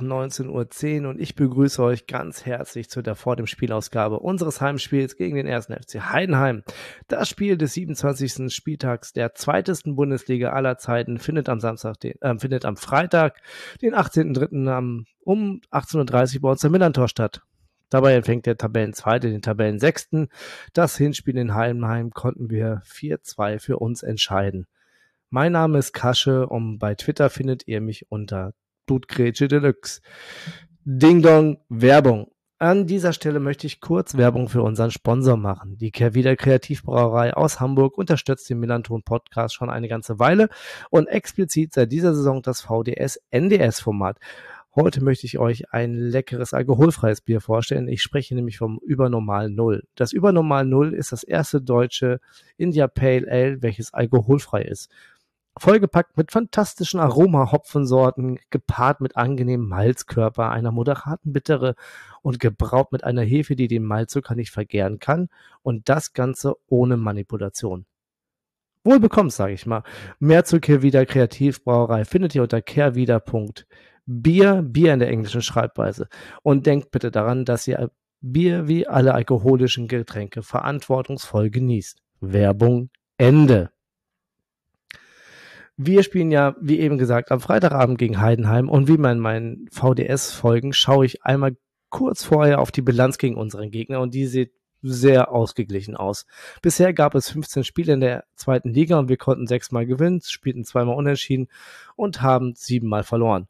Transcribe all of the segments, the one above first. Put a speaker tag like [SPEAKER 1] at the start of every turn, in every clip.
[SPEAKER 1] Stunde nach 19.10 Uhr und ich begrüße euch ganz herzlich zu der vor dem Spielausgabe unseres Heimspiels gegen den ersten FC Heidenheim. Das Spiel des 27. Spieltags der zweitesten Bundesliga aller Zeiten findet am Samstag, den, äh, findet am Freitag, den 18.03. um 18.30 Uhr bei uns im Millantor statt. Dabei empfängt der Tabellenzweite den Tabellensechsten. Das Hinspiel in Heidenheim konnten wir 4-2 für uns entscheiden. Mein Name ist Kasche und bei Twitter findet ihr mich unter Blutgrätsche Deluxe. Ding Dong, Werbung. An dieser Stelle möchte ich kurz Werbung für unseren Sponsor machen. Die Kehrwieder Kreativbrauerei aus Hamburg unterstützt den Millanton Podcast schon eine ganze Weile und explizit seit dieser Saison das VDS NDS Format. Heute möchte ich euch ein leckeres alkoholfreies Bier vorstellen. Ich spreche nämlich vom Übernormal Null. Das Übernormal Null ist das erste deutsche India Pale Ale, welches alkoholfrei ist vollgepackt mit fantastischen Aroma-Hopfensorten, gepaart mit angenehmem Malzkörper, einer moderaten Bittere und gebraut mit einer Hefe, die den Malzzucker nicht vergären kann und das Ganze ohne Manipulation. Wohl bekommst, sage ich mal. Mehr zur Kehrwieder Kreativbrauerei findet ihr unter kehrwieder.bier, Bier in der englischen Schreibweise. Und denkt bitte daran, dass ihr Bier wie alle alkoholischen Getränke verantwortungsvoll genießt. Werbung Ende. Wir spielen ja, wie eben gesagt, am Freitagabend gegen Heidenheim und wie man in meinen VDS-Folgen schaue ich einmal kurz vorher auf die Bilanz gegen unseren Gegner und die sieht sehr ausgeglichen aus. Bisher gab es 15 Spiele in der zweiten Liga und wir konnten sechsmal gewinnen, spielten zweimal unentschieden und haben siebenmal verloren.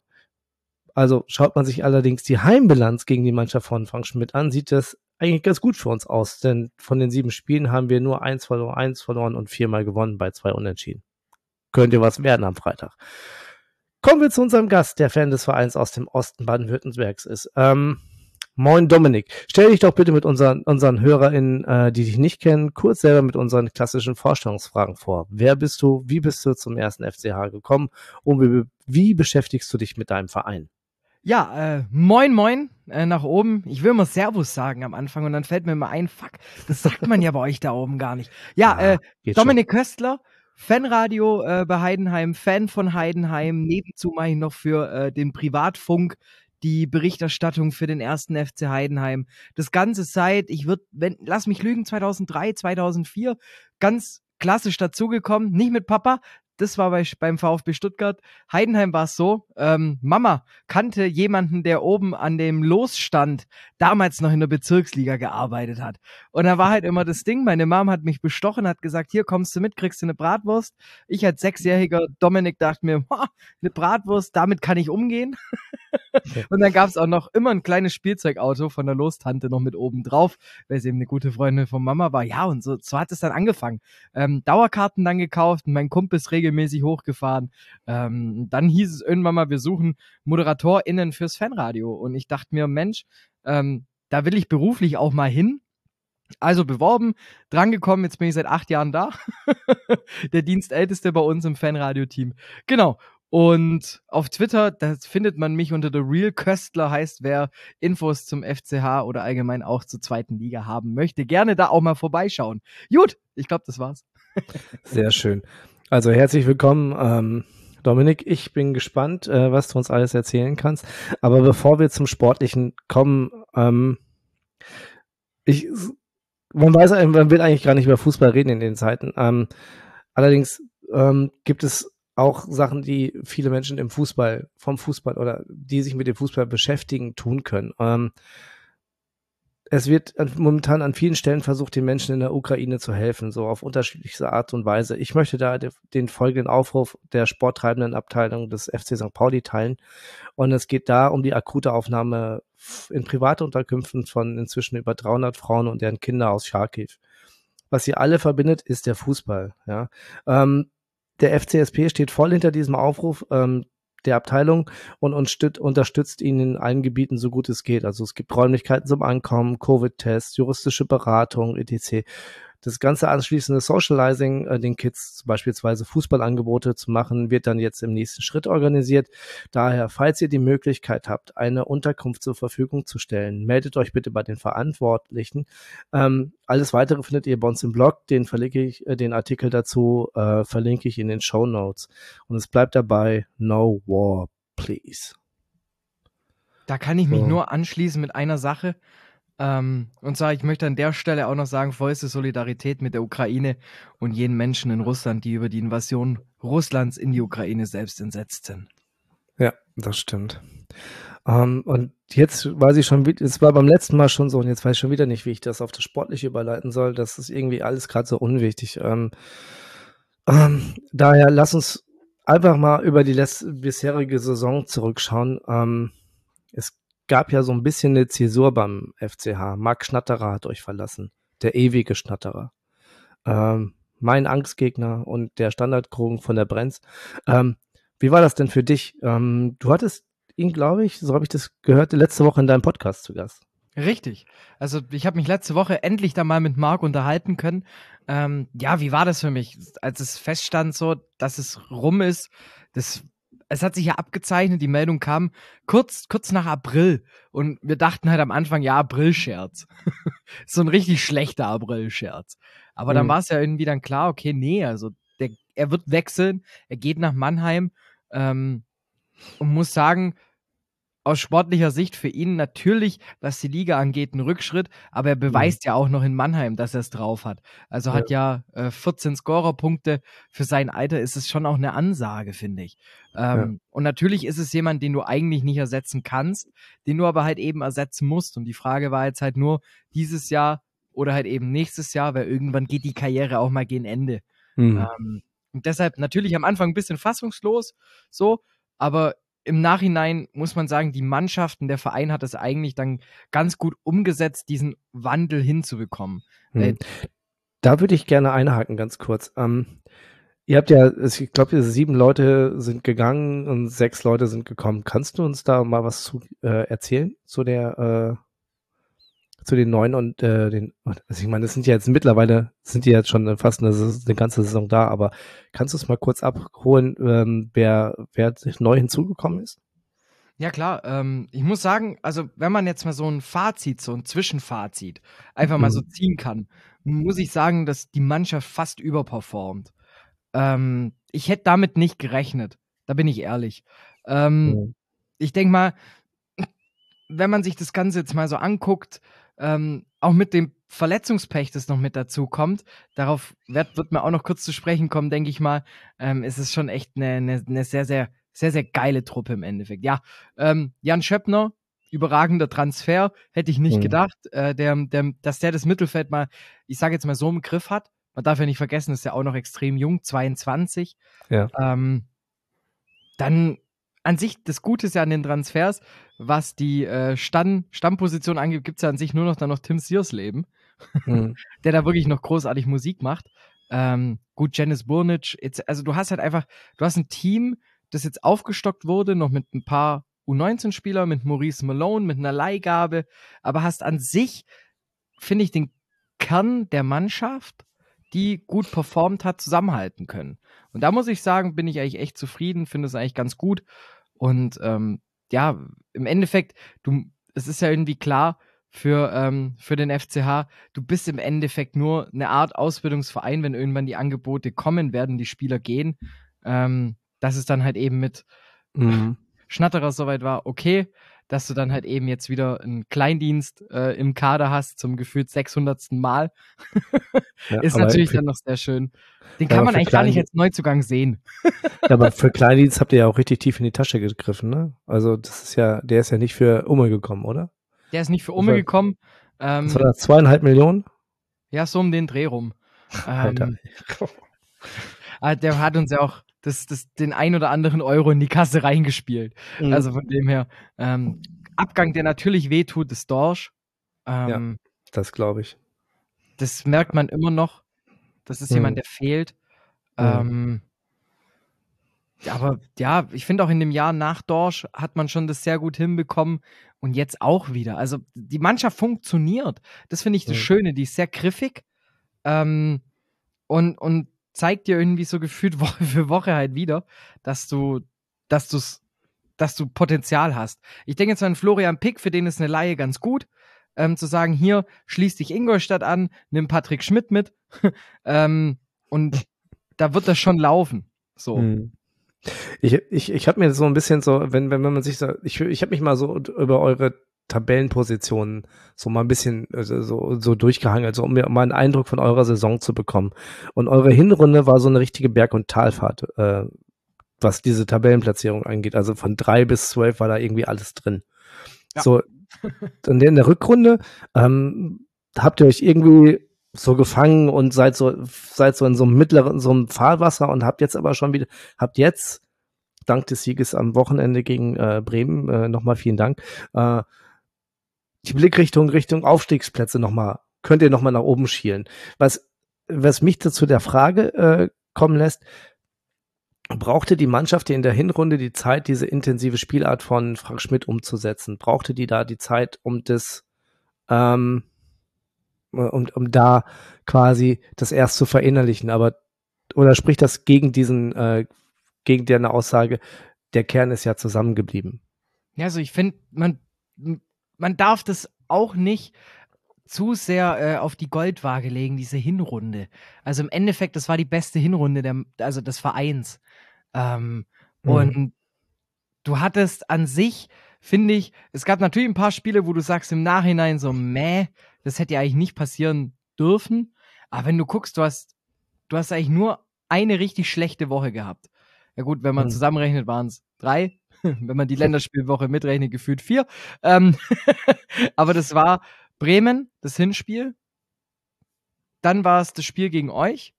[SPEAKER 1] Also schaut man sich allerdings die Heimbilanz gegen die Mannschaft von Frank Schmidt an, sieht das eigentlich ganz gut für uns aus, denn von den sieben Spielen haben wir nur eins verloren, eins verloren und viermal gewonnen bei zwei Unentschieden könnte was werden am Freitag. Kommen wir zu unserem Gast, der Fan des Vereins aus dem Osten Baden-Württembergs ist. Ähm, moin Dominik, stell dich doch bitte mit unseren, unseren HörerInnen, äh, die dich nicht kennen, kurz selber mit unseren klassischen Vorstellungsfragen vor. Wer bist du? Wie bist du zum ersten FCH gekommen? Und wie, wie beschäftigst du dich mit deinem Verein?
[SPEAKER 2] Ja, äh, moin moin äh, nach oben. Ich will immer Servus sagen am Anfang und dann fällt mir immer ein, fuck, das sagt man ja bei euch da oben gar nicht. Ja, ah, äh, Dominik schon. Köstler, Fanradio äh, bei Heidenheim, Fan von Heidenheim. Nebenzu mache ich noch für äh, den Privatfunk die Berichterstattung für den ersten FC Heidenheim. Das Ganze seit, ich würde, wenn, lass mich lügen, 2003, 2004, ganz klassisch dazugekommen. Nicht mit Papa, das war bei, beim VfB Stuttgart. Heidenheim war es so, ähm, Mama kannte jemanden, der oben an dem Losstand damals noch in der Bezirksliga gearbeitet hat. Und da war halt immer das Ding, meine Mom hat mich bestochen, hat gesagt, hier kommst du mit, kriegst du eine Bratwurst. Ich als sechsjähriger Dominik dachte mir, eine Bratwurst, damit kann ich umgehen. und dann gab es auch noch immer ein kleines Spielzeugauto von der Lostante noch mit oben drauf, weil sie eben eine gute Freundin von Mama war. Ja, und so, so hat es dann angefangen. Ähm, Dauerkarten dann gekauft mein Kumpel ist regelmäßig hochgefahren. Ähm, dann hieß es irgendwann mal, wir suchen ModeratorInnen fürs Fanradio. Und ich dachte mir, Mensch, ähm, da will ich beruflich auch mal hin. Also beworben, drangekommen, jetzt bin ich seit acht Jahren da. Der Dienstälteste bei uns im Fanradio-Team. Genau. Und auf Twitter, da findet man mich unter The Real Köstler, heißt wer Infos zum FCH oder allgemein auch zur zweiten Liga haben möchte, gerne da auch mal vorbeischauen. Gut, ich glaube, das war's.
[SPEAKER 1] Sehr schön. Also herzlich willkommen, ähm, Dominik. Ich bin gespannt, äh, was du uns alles erzählen kannst. Aber bevor wir zum Sportlichen kommen, ähm, ich, man weiß, man will eigentlich gar nicht über Fußball reden in den Zeiten. Ähm, allerdings ähm, gibt es auch Sachen, die viele Menschen im Fußball, vom Fußball oder die sich mit dem Fußball beschäftigen, tun können. Ähm, es wird momentan an vielen Stellen versucht, den Menschen in der Ukraine zu helfen, so auf unterschiedlichste Art und Weise. Ich möchte da den folgenden Aufruf der sporttreibenden Abteilung des FC St. Pauli teilen. Und es geht da um die akute Aufnahme in private Unterkünften von inzwischen über 300 Frauen und deren Kinder aus Charkiw. Was sie alle verbindet, ist der Fußball. Ja. Ähm, der FCSP steht voll hinter diesem Aufruf ähm, der Abteilung und, stüt, unterstützt ihn in allen Gebieten so gut es geht. Also es gibt Räumlichkeiten zum Ankommen, Covid-Tests, juristische Beratung, etc. Das ganze anschließende Socializing, äh, den Kids beispielsweise Fußballangebote zu machen, wird dann jetzt im nächsten Schritt organisiert. Daher, falls ihr die Möglichkeit habt, eine Unterkunft zur Verfügung zu stellen, meldet euch bitte bei den Verantwortlichen. Ähm, alles weitere findet ihr bei uns im Blog. Den verlinke ich, äh, den Artikel dazu äh, verlinke ich in den Show Notes. Und es bleibt dabei, no war, please.
[SPEAKER 2] Da kann ich mich so. nur anschließen mit einer Sache. Ähm, und zwar, ich möchte an der Stelle auch noch sagen, vollste Solidarität mit der Ukraine und jenen Menschen in Russland, die über die Invasion Russlands in die Ukraine selbst entsetzt sind.
[SPEAKER 1] Ja, das stimmt. Um, ähm, und jetzt weiß ich schon, es war beim letzten Mal schon so und jetzt weiß ich schon wieder nicht, wie ich das auf das Sportliche überleiten soll. Das ist irgendwie alles gerade so unwichtig. Ähm, ähm, daher lass uns einfach mal über die bisherige Saison zurückschauen. Es gab ja so ein bisschen eine Zäsur beim FCH. Marc Schnatterer hat euch verlassen. Der ewige Schnatterer. Ähm, mein Angstgegner und der Standardkrogen von der Brenz. Ähm, wie war das denn für dich? Ähm, du hattest ihn, glaube ich, so habe ich das gehört, letzte Woche in deinem Podcast zu Gast.
[SPEAKER 2] Richtig. Also ich habe mich letzte Woche endlich da mal mit Marc unterhalten können. Ähm, ja, wie war das für mich, als es feststand, so, dass es rum ist? Das, es hat sich ja abgezeichnet, die Meldung kam kurz, kurz nach April und wir dachten halt am Anfang, ja, April-Scherz. so ein richtig schlechter April-Scherz. Aber mhm. dann war es ja irgendwie dann klar, okay, nee, also der, er wird wechseln, er geht nach Mannheim ähm, und muss sagen, aus sportlicher Sicht für ihn natürlich, was die Liga angeht, ein Rückschritt, aber er beweist mhm. ja auch noch in Mannheim, dass er es drauf hat. Also ja. hat ja äh, 14 Scorerpunkte. Für sein Alter ist es schon auch eine Ansage, finde ich. Ähm, ja. Und natürlich ist es jemand, den du eigentlich nicht ersetzen kannst, den du aber halt eben ersetzen musst. Und die Frage war jetzt halt nur dieses Jahr oder halt eben nächstes Jahr, weil irgendwann geht die Karriere auch mal gegen Ende. Mhm. Ähm, und deshalb natürlich am Anfang ein bisschen fassungslos, so, aber im Nachhinein muss man sagen, die Mannschaften, der Verein hat es eigentlich dann ganz gut umgesetzt, diesen Wandel hinzubekommen. Hm.
[SPEAKER 1] Da würde ich gerne einhaken, ganz kurz. Ähm, ihr habt ja, ich glaube, sieben Leute sind gegangen und sechs Leute sind gekommen. Kannst du uns da mal was zu äh, erzählen zu der äh, zu den neuen und äh, den, also ich meine, das sind ja jetzt mittlerweile, sind die jetzt schon fast eine, eine ganze Saison da, aber kannst du es mal kurz abholen, ähm, wer, wer neu hinzugekommen ist?
[SPEAKER 2] Ja klar, ähm, ich muss sagen, also wenn man jetzt mal so ein Fazit, so ein Zwischenfazit einfach mhm. mal so ziehen kann, muss ich sagen, dass die Mannschaft fast überperformt. Ähm, ich hätte damit nicht gerechnet, da bin ich ehrlich. Ähm, mhm. Ich denke mal, wenn man sich das Ganze jetzt mal so anguckt, ähm, auch mit dem Verletzungspech, das noch mit dazu kommt, darauf wird, wird mir auch noch kurz zu sprechen kommen, denke ich mal, ähm, ist es schon echt eine, eine, eine, sehr, sehr, sehr, sehr geile Truppe im Endeffekt. Ja, ähm, Jan Schöppner, überragender Transfer, hätte ich nicht mhm. gedacht, äh, der, der, dass der das Mittelfeld mal, ich sage jetzt mal so im Griff hat. Man darf ja nicht vergessen, ist ja auch noch extrem jung, 22. Ja. Ähm, dann an sich, das Gute ist ja an den Transfers, was die äh, Stamm, Stammposition angeht, gibt es ja an sich nur noch dann noch Tim Searsleben, mhm. der da wirklich noch großartig Musik macht. Ähm, gut, Janice Burnic, jetzt, also du hast halt einfach, du hast ein Team, das jetzt aufgestockt wurde, noch mit ein paar U19-Spieler, mit Maurice Malone, mit einer Leihgabe, aber hast an sich, finde ich, den Kern der Mannschaft, die gut performt hat, zusammenhalten können. Und da muss ich sagen, bin ich eigentlich echt zufrieden, finde es eigentlich ganz gut. Und ähm, ja, im Endeffekt, du, es ist ja irgendwie klar für, ähm, für den FCH, du bist im Endeffekt nur eine Art Ausbildungsverein, wenn irgendwann die Angebote kommen werden, die Spieler gehen. Ähm, dass es dann halt eben mit mhm. Schnatterer soweit war, okay, dass du dann halt eben jetzt wieder einen Kleindienst äh, im Kader hast zum gefühlt 600. Mal. ja, ist natürlich dann noch sehr schön. Den kann man eigentlich gar nicht als Neuzugang sehen.
[SPEAKER 1] ja, aber für Kleindienst habt ihr ja auch richtig tief in die Tasche gegriffen, ne? Also das ist ja, der ist ja nicht für Umme gekommen, oder?
[SPEAKER 2] Der ist nicht für Umme gekommen.
[SPEAKER 1] Ähm, was war das, zweieinhalb Millionen?
[SPEAKER 2] Ja, so um den Dreh rum. Ähm, ah, der hat uns ja auch das, das, den ein oder anderen Euro in die Kasse reingespielt. Mhm. Also von dem her, ähm, Abgang, der natürlich wehtut, ist Dorsch.
[SPEAKER 1] Ähm, ja, das glaube ich.
[SPEAKER 2] Das merkt man immer noch. Das ist mhm. jemand, der fehlt. Mhm. Ähm, aber ja, ich finde auch in dem Jahr nach Dorsch hat man schon das sehr gut hinbekommen und jetzt auch wieder. Also die Mannschaft funktioniert. Das finde ich das mhm. Schöne. Die ist sehr griffig. Ähm, und, und zeigt dir irgendwie so gefühlt Woche für Woche halt wieder, dass du, dass du's, dass du Potenzial hast. Ich denke jetzt an Florian Pick, für den ist eine Laie ganz gut. Ähm, zu sagen, hier, schließ dich Ingolstadt an, nimm Patrick Schmidt mit. ähm, und da wird das schon laufen. So. Hm.
[SPEAKER 1] Ich, ich, ich habe mir so ein bisschen so, wenn, wenn, wenn man sich so, ich, ich habe mich mal so über eure Tabellenpositionen so mal ein bisschen also so, so durchgehangelt, so um mir mal einen Eindruck von eurer Saison zu bekommen. Und eure Hinrunde war so eine richtige Berg- und Talfahrt, äh, was diese Tabellenplatzierung angeht. Also von drei bis zwölf war da irgendwie alles drin. Ja. So, und in der Rückrunde ähm, habt ihr euch irgendwie so gefangen und seid so, seid so in so einem mittleren, so einem Fahrwasser und habt jetzt aber schon wieder, habt jetzt dank des Sieges am Wochenende gegen äh, Bremen, äh, nochmal vielen Dank, äh, die Blickrichtung Richtung Aufstiegsplätze nochmal, könnt ihr nochmal nach oben schielen. Was, was mich dazu der Frage äh, kommen lässt, brauchte die Mannschaft in der Hinrunde die Zeit, diese intensive Spielart von Frank Schmidt umzusetzen? Brauchte die da die Zeit, um das, ähm, um, um da quasi das erst zu verinnerlichen? Aber, oder spricht das gegen diesen, äh, gegen deren Aussage, der Kern ist ja zusammengeblieben?
[SPEAKER 2] Ja, also ich finde, man man darf das auch nicht zu sehr äh, auf die Goldwaage legen, diese Hinrunde. Also im Endeffekt, das war die beste Hinrunde der, also des Vereins. Ähm, mhm. Und du hattest an sich, finde ich, es gab natürlich ein paar Spiele, wo du sagst im Nachhinein so, meh, das hätte ja eigentlich nicht passieren dürfen. Aber wenn du guckst, du hast, du hast eigentlich nur eine richtig schlechte Woche gehabt. Ja gut, wenn man mhm. zusammenrechnet, waren es drei. wenn man die Länderspielwoche mitrechnet, gefühlt vier. Ähm aber das war Bremen, das Hinspiel. Dann war es das Spiel gegen euch.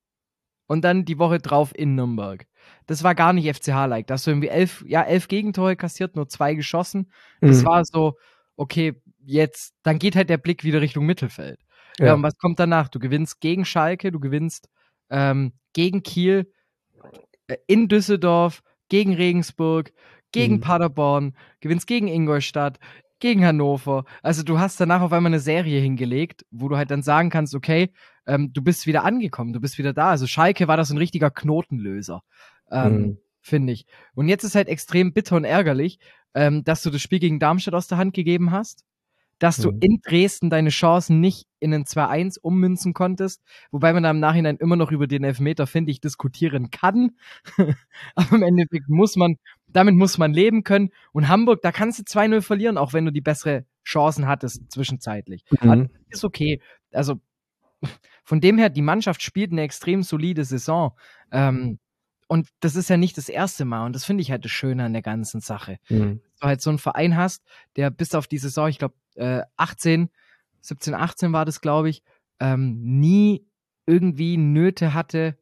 [SPEAKER 2] Und dann die Woche drauf in Nürnberg. Das war gar nicht FCH-like. Da hast du irgendwie elf, ja, elf Gegentore kassiert, nur zwei geschossen. Das mhm. war so, okay, jetzt, dann geht halt der Blick wieder Richtung Mittelfeld. Ja. ja und was kommt danach? Du gewinnst gegen Schalke, du gewinnst ähm, gegen Kiel, äh, in Düsseldorf, gegen Regensburg, gegen mhm. Paderborn, gewinnst gegen Ingolstadt, gegen Hannover. Also du hast danach auf einmal eine Serie hingelegt, wo du halt dann sagen kannst, okay, ähm, du bist wieder angekommen, du bist wieder da. Also Schalke war das ein richtiger Knotenlöser, ähm, mhm. finde ich. Und jetzt ist halt extrem bitter und ärgerlich, ähm, dass du das Spiel gegen Darmstadt aus der Hand gegeben hast dass du mhm. in Dresden deine Chancen nicht in ein 2-1 ummünzen konntest, wobei man da im Nachhinein immer noch über den Elfmeter, finde ich, diskutieren kann. Aber im Endeffekt muss man, damit muss man leben können. Und Hamburg, da kannst du 2-0 verlieren, auch wenn du die bessere Chancen hattest zwischenzeitlich. Mhm. ist okay. Also von dem her, die Mannschaft spielt eine extrem solide Saison. Ähm, und das ist ja nicht das erste Mal. Und das finde ich halt das Schöne an der ganzen Sache. Mhm. Dass du halt so einen Verein hast, der bis auf die Saison, ich glaube, äh, 18, 17, 18 war das, glaube ich, ähm, nie irgendwie Nöte hatte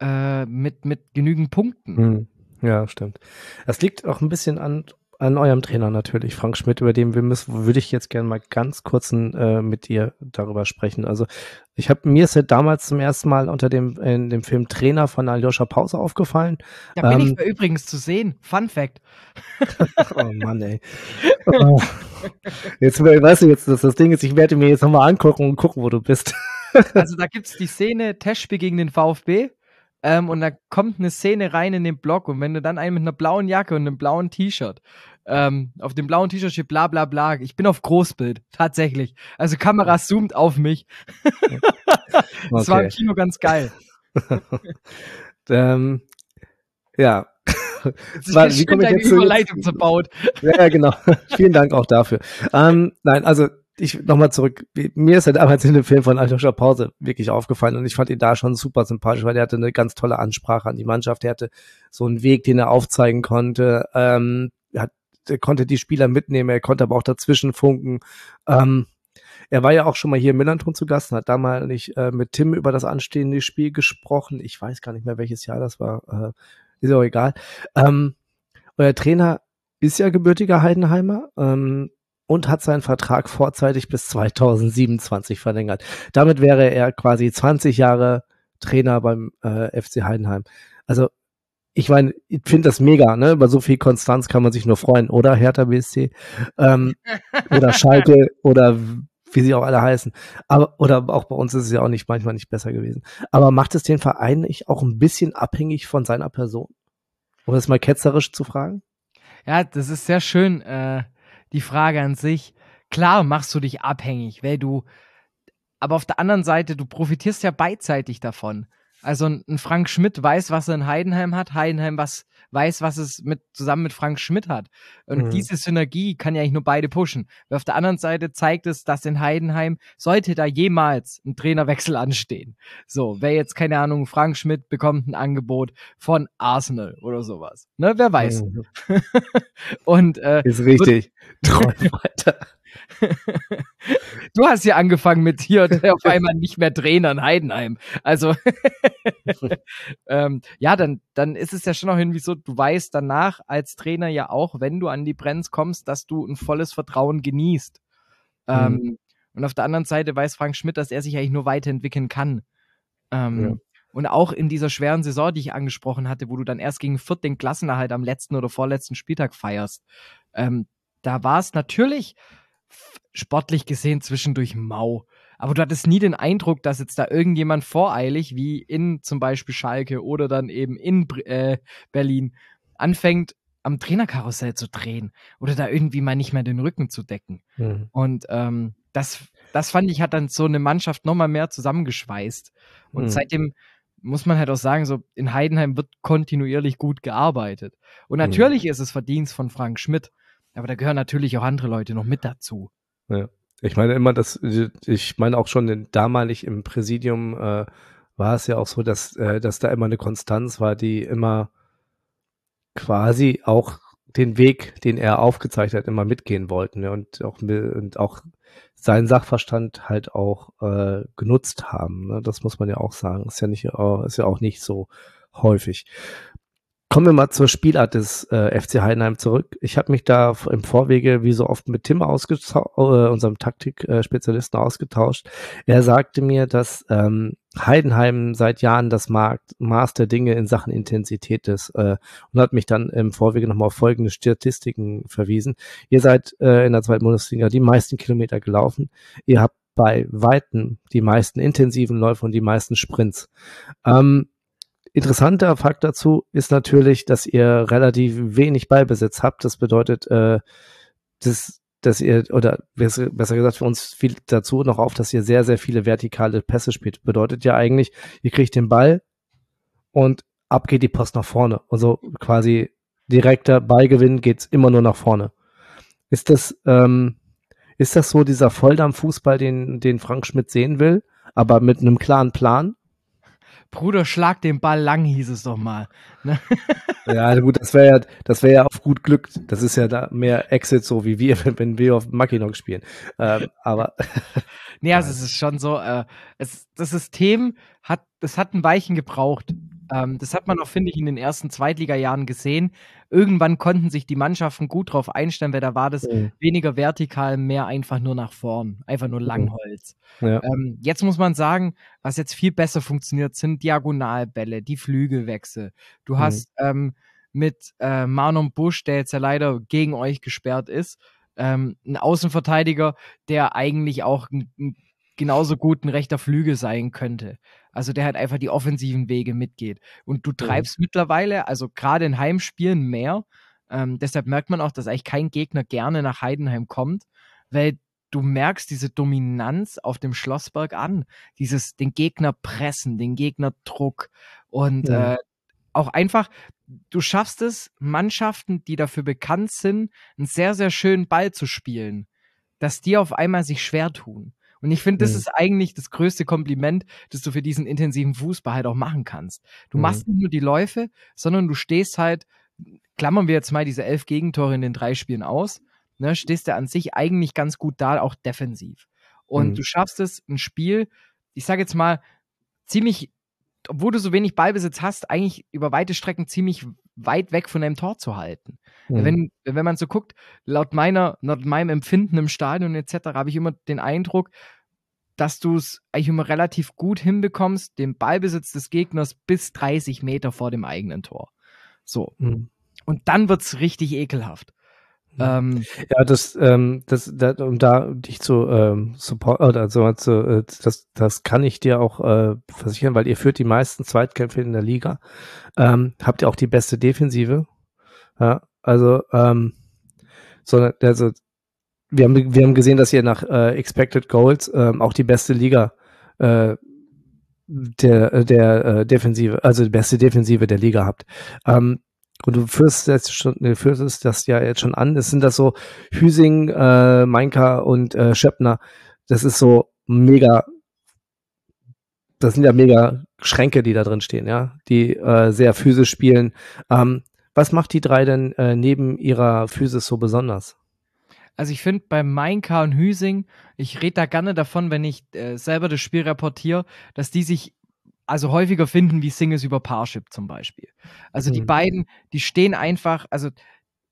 [SPEAKER 2] äh, mit, mit genügend Punkten.
[SPEAKER 1] Mhm. Ja, stimmt. Das liegt auch ein bisschen an an eurem Trainer natürlich, Frank Schmidt, über den wir müssen, würde ich jetzt gerne mal ganz kurz äh, mit dir darüber sprechen. Also ich habe mir ist ja damals zum ersten Mal unter dem in dem Film Trainer von Aljoscha Pause aufgefallen.
[SPEAKER 2] Da bin ähm, ich übrigens zu sehen. Fun Fact.
[SPEAKER 1] oh Mann, ey. Oh. Jetzt weißt du jetzt, dass das Ding ist, ich werde mir jetzt nochmal angucken und gucken, wo du bist.
[SPEAKER 2] also da gibt's die Szene Teschby gegen den VfB. Ähm, und da kommt eine Szene rein in den Blog und wenn du dann einen mit einer blauen Jacke und einem blauen T-Shirt, ähm, auf dem blauen T-Shirt steht bla bla bla, ich bin auf Großbild, tatsächlich. Also Kamera zoomt auf mich. das okay. war im Kino ganz geil.
[SPEAKER 1] ähm, ja.
[SPEAKER 2] War, wie komme ich jetzt Überleitung zu baut.
[SPEAKER 1] Ja, genau. Vielen Dank auch dafür. Ähm, nein, also ich nochmal zurück. Mir ist er damals in dem Film von Aljoscha Pause wirklich aufgefallen und ich fand ihn da schon super sympathisch, weil er hatte eine ganz tolle Ansprache an die Mannschaft. Er hatte so einen Weg, den er aufzeigen konnte. Ähm, er, hat, er konnte die Spieler mitnehmen, er konnte aber auch dazwischen funken. Ähm, er war ja auch schon mal hier in Millanton zu Gast und hat da mal nicht äh, mit Tim über das anstehende Spiel gesprochen. Ich weiß gar nicht mehr, welches Jahr das war. Äh, ist auch egal. Ähm, euer Trainer ist ja gebürtiger Heidenheimer. Ähm, und hat seinen Vertrag vorzeitig bis 2027 verlängert. Damit wäre er quasi 20 Jahre Trainer beim äh, FC Heidenheim. Also ich meine, ich finde das mega, ne? Über so viel Konstanz kann man sich nur freuen, oder Hertha BSC ähm, oder Schalke oder wie sie auch alle heißen. Aber, oder auch bei uns ist es ja auch nicht manchmal nicht besser gewesen. Aber macht es den Verein nicht auch ein bisschen abhängig von seiner Person? Um das mal ketzerisch zu fragen?
[SPEAKER 2] Ja, das ist sehr schön, äh, die Frage an sich. Klar machst du dich abhängig, weil du, aber auf der anderen Seite, du profitierst ja beidseitig davon. Also ein Frank Schmidt weiß, was er in Heidenheim hat, Heidenheim was weiß, was es mit, zusammen mit Frank Schmidt hat. Und mhm. diese Synergie kann ja eigentlich nur beide pushen. Weil auf der anderen Seite zeigt es, dass in Heidenheim sollte da jemals ein Trainerwechsel anstehen. So, wer jetzt, keine Ahnung, Frank Schmidt bekommt ein Angebot von Arsenal oder sowas. Ne, wer weiß. Mhm. Und, äh,
[SPEAKER 1] Ist richtig. Träum weiter.
[SPEAKER 2] du hast ja angefangen mit hier auf einmal nicht mehr Trainer in Heidenheim. Also ähm, ja, dann, dann ist es ja schon noch irgendwie so, du weißt danach als Trainer ja auch, wenn du an die Brenns kommst, dass du ein volles Vertrauen genießt. Ähm, mhm. Ähm, und auf der anderen Seite weiß Frank Schmidt, dass er sich eigentlich nur weiterentwickeln kann. Ähm, ja. Und auch in dieser schweren Saison, die ich angesprochen hatte, wo du dann erst gegen Fürth den Klassenerhalt am letzten oder vorletzten Spieltag feierst, ähm, da war es natürlich sportlich gesehen zwischendurch mau. Aber du hattest nie den Eindruck, dass jetzt da irgendjemand voreilig, wie in zum Beispiel Schalke oder dann eben in äh, Berlin, anfängt, am Trainerkarussell zu drehen oder da irgendwie mal nicht mehr den Rücken zu decken. Mhm. Und ähm, das, das fand ich, hat dann so eine Mannschaft nochmal mehr zusammengeschweißt. Und mhm. seitdem muss man halt auch sagen, so in Heidenheim wird kontinuierlich gut gearbeitet. Und mhm. natürlich mhm. ist es Verdienst von Frank Schmidt, aber da gehören natürlich auch andere Leute noch mit dazu.
[SPEAKER 1] Ja. Ich meine immer, dass ich meine auch schon damalig im Präsidium äh, war es ja auch so, dass, äh, dass da immer eine Konstanz war, die immer quasi auch den Weg, den er aufgezeichnet hat, immer mitgehen wollten ja, und auch und auch seinen Sachverstand halt auch äh, genutzt haben. Ne? Das muss man ja auch sagen. Ist ja nicht, ist ja auch nicht so häufig. Kommen wir mal zur Spielart des äh, FC Heidenheim zurück. Ich habe mich da im Vorwege wie so oft mit Tim äh, unserem Taktik-Spezialisten ausgetauscht. Er sagte mir, dass ähm, Heidenheim seit Jahren das Markt, Maß der Dinge in Sachen Intensität ist äh, und hat mich dann im Vorwege nochmal auf folgende Statistiken verwiesen. Ihr seid äh, in der zweiten Bundesliga die meisten Kilometer gelaufen. Ihr habt bei Weitem die meisten intensiven Läufe und die meisten Sprints. Ähm, Interessanter Fakt dazu ist natürlich, dass ihr relativ wenig Ballbesitz habt. Das bedeutet, äh, dass, dass ihr, oder besser, gesagt, für uns fiel dazu noch auf, dass ihr sehr, sehr viele vertikale Pässe spielt. Bedeutet ja eigentlich, ihr kriegt den Ball und ab geht die Post nach vorne. Also quasi direkter Ballgewinn geht's immer nur nach vorne. Ist das, ähm, ist das so dieser Volldampf-Fußball, den, den Frank Schmidt sehen will, aber mit einem klaren Plan?
[SPEAKER 2] Bruder, schlag den Ball lang, hieß es doch mal. Ne?
[SPEAKER 1] Ja, gut, das wäre ja, das wäre ja auf gut Glück. Das ist ja da mehr Exit, so wie wir, wenn wir auf Mackinock spielen. Ähm, aber.
[SPEAKER 2] nee, also es ist schon so, äh, es, das System hat, das hat ein Weichen gebraucht. Ähm, das hat man auch, finde ich, in den ersten Zweitliga-Jahren gesehen. Irgendwann konnten sich die Mannschaften gut drauf einstellen, weil da war das mhm. weniger vertikal, mehr einfach nur nach vorn, einfach nur mhm. Langholz. Ja. Ähm, jetzt muss man sagen, was jetzt viel besser funktioniert, sind Diagonalbälle, die Flügelwechsel. Du mhm. hast ähm, mit äh, Marlon Busch, der jetzt ja leider gegen euch gesperrt ist, ähm, ein Außenverteidiger, der eigentlich auch ein, ein genauso gut ein rechter Flügel sein könnte. Also der halt einfach die offensiven Wege mitgeht. Und du mhm. treibst mhm. mittlerweile, also gerade in Heimspielen mehr. Ähm, deshalb merkt man auch, dass eigentlich kein Gegner gerne nach Heidenheim kommt, weil du merkst diese Dominanz auf dem Schlossberg an. Dieses, den Gegner pressen, den Gegner Druck und ja. äh, auch einfach, du schaffst es, Mannschaften, die dafür bekannt sind, einen sehr, sehr schönen Ball zu spielen, dass die auf einmal sich schwer tun. Und ich finde, das mhm. ist eigentlich das größte Kompliment, das du für diesen intensiven Fußball halt auch machen kannst. Du mhm. machst nicht nur die Läufe, sondern du stehst halt, klammern wir jetzt mal diese elf Gegentore in den drei Spielen aus, ne, stehst du an sich eigentlich ganz gut da, auch defensiv. Und mhm. du schaffst es, ein Spiel, ich sage jetzt mal, ziemlich, obwohl du so wenig Ballbesitz hast, eigentlich über weite Strecken ziemlich weit weg von deinem Tor zu halten. Mhm. Wenn, wenn man so guckt, laut meiner, laut meinem Empfinden im Stadion etc., habe ich immer den Eindruck, dass du es eigentlich immer relativ gut hinbekommst, den Ballbesitz des Gegners bis 30 Meter vor dem eigenen Tor. So. Mhm. Und dann wird es richtig ekelhaft.
[SPEAKER 1] Ähm, ja, das, ähm, das, das, um da dich zu ähm, support oder so zu, äh, das, das kann ich dir auch äh, versichern, weil ihr führt die meisten Zweitkämpfe in der Liga. Ähm, habt ihr auch die beste Defensive? Ja, also, ähm, sondern also wir haben, wir haben gesehen, dass ihr nach äh, Expected Goals ähm, auch die beste Liga äh, der, der äh, Defensive, also die beste Defensive der Liga habt. Ähm, und du führst jetzt schon, du führst das ja jetzt schon an. Es sind das so Hüsing, äh, Meinka und äh, Schöppner. Das ist so mega. Das sind ja mega Schränke, die da drin stehen, ja, die äh, sehr physisch spielen. Ähm, was macht die drei denn äh, neben ihrer Physis so besonders?
[SPEAKER 2] Also ich finde bei Mainka und Hüsing, ich rede da gerne davon, wenn ich äh, selber das Spiel reportiere, dass die sich also häufiger finden wie Singles über Parship zum Beispiel. Also mhm. die beiden, die stehen einfach, also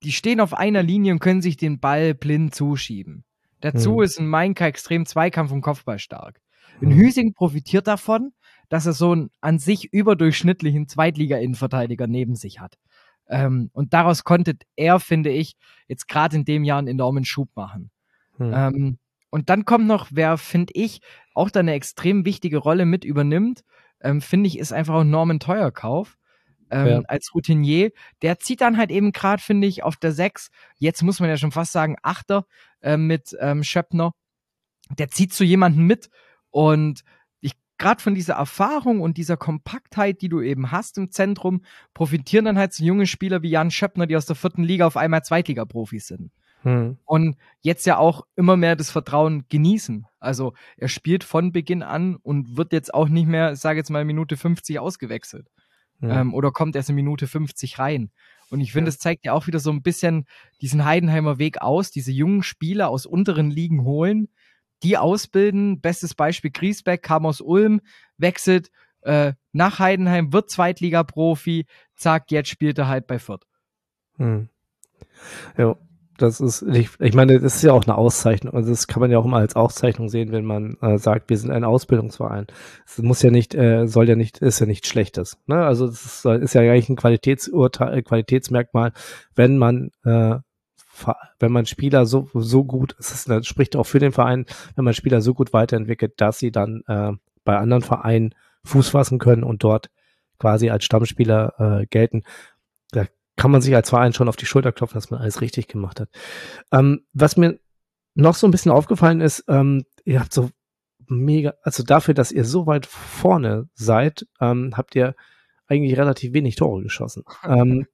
[SPEAKER 2] die stehen auf einer Linie und können sich den Ball blind zuschieben. Dazu mhm. ist ein Mainka extrem Zweikampf- und Kopfball stark. Mhm. Hüsing profitiert davon, dass er so einen an sich überdurchschnittlichen Zweitliga-Innenverteidiger neben sich hat. Ähm, und daraus konnte er, finde ich, jetzt gerade in dem Jahr einen enormen Schub machen. Mhm. Ähm, und dann kommt noch, wer, finde ich, auch da eine extrem wichtige Rolle mit übernimmt, ähm, finde ich, ist einfach auch Norman Teuerkauf. Ähm, ja. als Routinier. Der zieht dann halt eben gerade, finde ich, auf der 6, jetzt muss man ja schon fast sagen, Achter äh, mit ähm, Schöppner. Der zieht zu jemandem mit und gerade von dieser Erfahrung und dieser Kompaktheit, die du eben hast im Zentrum, profitieren dann halt so junge Spieler wie Jan Schöppner, die aus der vierten Liga auf einmal Zweitliga-Profis sind. Hm. Und jetzt ja auch immer mehr das Vertrauen genießen. Also er spielt von Beginn an und wird jetzt auch nicht mehr, sage jetzt mal, Minute 50 ausgewechselt. Hm. Ähm, oder kommt erst in Minute 50 rein. Und ich finde, ja. das zeigt ja auch wieder so ein bisschen diesen Heidenheimer Weg aus, diese jungen Spieler aus unteren Ligen holen, die ausbilden. Bestes Beispiel Griesbeck kam aus Ulm, wechselt äh, nach Heidenheim, wird Zweitliga-Profi, zack, jetzt spielt er halt bei Fürth. Hm.
[SPEAKER 1] Ja, das ist, ich, ich meine, das ist ja auch eine Auszeichnung. Also das kann man ja auch immer als Auszeichnung sehen, wenn man äh, sagt, wir sind ein Ausbildungsverein. Es muss ja nicht, äh, soll ja nicht, ist ja nichts Schlechtes. Ne? Also das ist, ist ja eigentlich ein Qualitätsurteil, Qualitätsmerkmal, wenn man äh, wenn man Spieler so so gut, es ist, das spricht auch für den Verein, wenn man Spieler so gut weiterentwickelt, dass sie dann äh, bei anderen Vereinen Fuß fassen können und dort quasi als Stammspieler äh, gelten. Da kann man sich als Verein schon auf die Schulter klopfen, dass man alles richtig gemacht hat. Ähm, was mir noch so ein bisschen aufgefallen ist, ähm, ihr habt so mega, also dafür, dass ihr so weit vorne seid, ähm, habt ihr eigentlich relativ wenig Tore geschossen. Ähm,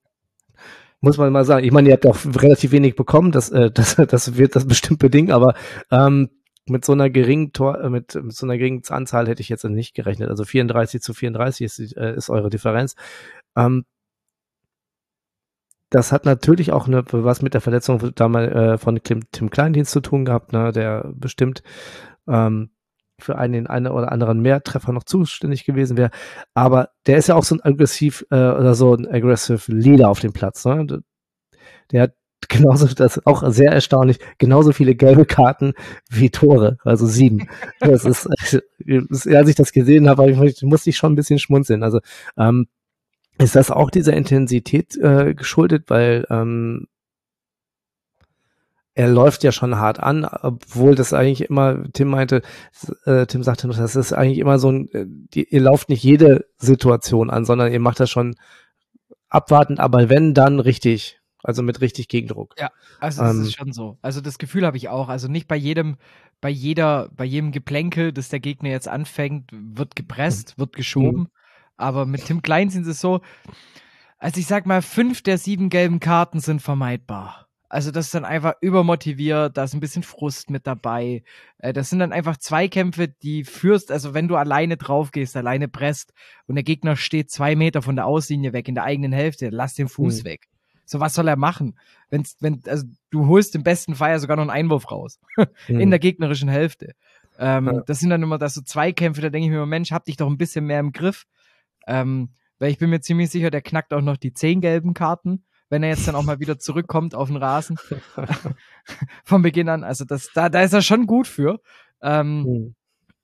[SPEAKER 1] muss man mal sagen. Ich meine, ihr habt auch relativ wenig bekommen, das, äh, das, das wird das bestimmt bedingen, aber ähm, mit so einer geringen Tor, äh, mit, mit so einer geringen Anzahl hätte ich jetzt nicht gerechnet. Also 34 zu 34 ist, äh, ist eure Differenz. Ähm, das hat natürlich auch eine, was mit der Verletzung damals äh, von Tim Kleindienst zu tun gehabt, ne, der bestimmt ähm, für einen den einen oder anderen Mehrtreffer noch zuständig gewesen wäre. Aber der ist ja auch so ein aggressiv äh, oder so ein aggressive Leader auf dem Platz. Ne? Der hat genauso, das ist auch sehr erstaunlich, genauso viele gelbe Karten wie Tore, also sieben. Das ist, als ich das gesehen habe, musste ich schon ein bisschen schmunzeln. Also ähm, ist das auch dieser Intensität äh, geschuldet, weil ähm, er läuft ja schon hart an, obwohl das eigentlich immer, Tim meinte, äh, Tim sagte, das ist eigentlich immer so ein, äh, die, ihr lauft nicht jede Situation an, sondern ihr macht das schon abwartend, aber wenn, dann richtig. Also mit richtig Gegendruck.
[SPEAKER 2] Ja, also das ähm, ist schon so. Also das Gefühl habe ich auch. Also nicht bei jedem, bei jeder, bei jedem Geplänkel, das der Gegner jetzt anfängt, wird gepresst, wird geschoben. Mhm. Aber mit Tim Klein sind es so, also ich sag mal, fünf der sieben gelben Karten sind vermeidbar. Also das ist dann einfach übermotiviert, da ist ein bisschen Frust mit dabei. Äh, das sind dann einfach Zweikämpfe, die führst, also wenn du alleine drauf gehst, alleine presst und der Gegner steht zwei Meter von der Auslinie weg in der eigenen Hälfte, lass den Fuß mhm. weg. So was soll er machen? Wenn's, wenn, also du holst im besten Fall ja sogar noch einen Einwurf raus mhm. in der gegnerischen Hälfte. Ähm, ja. Das sind dann immer das so Zweikämpfe, da denke ich mir, Mensch, hab dich doch ein bisschen mehr im Griff. Ähm, weil ich bin mir ziemlich sicher, der knackt auch noch die zehn gelben Karten, wenn er jetzt dann auch mal wieder zurückkommt auf den Rasen. Von Beginn an. Also das, da, da ist er schon gut für. Ähm, mhm.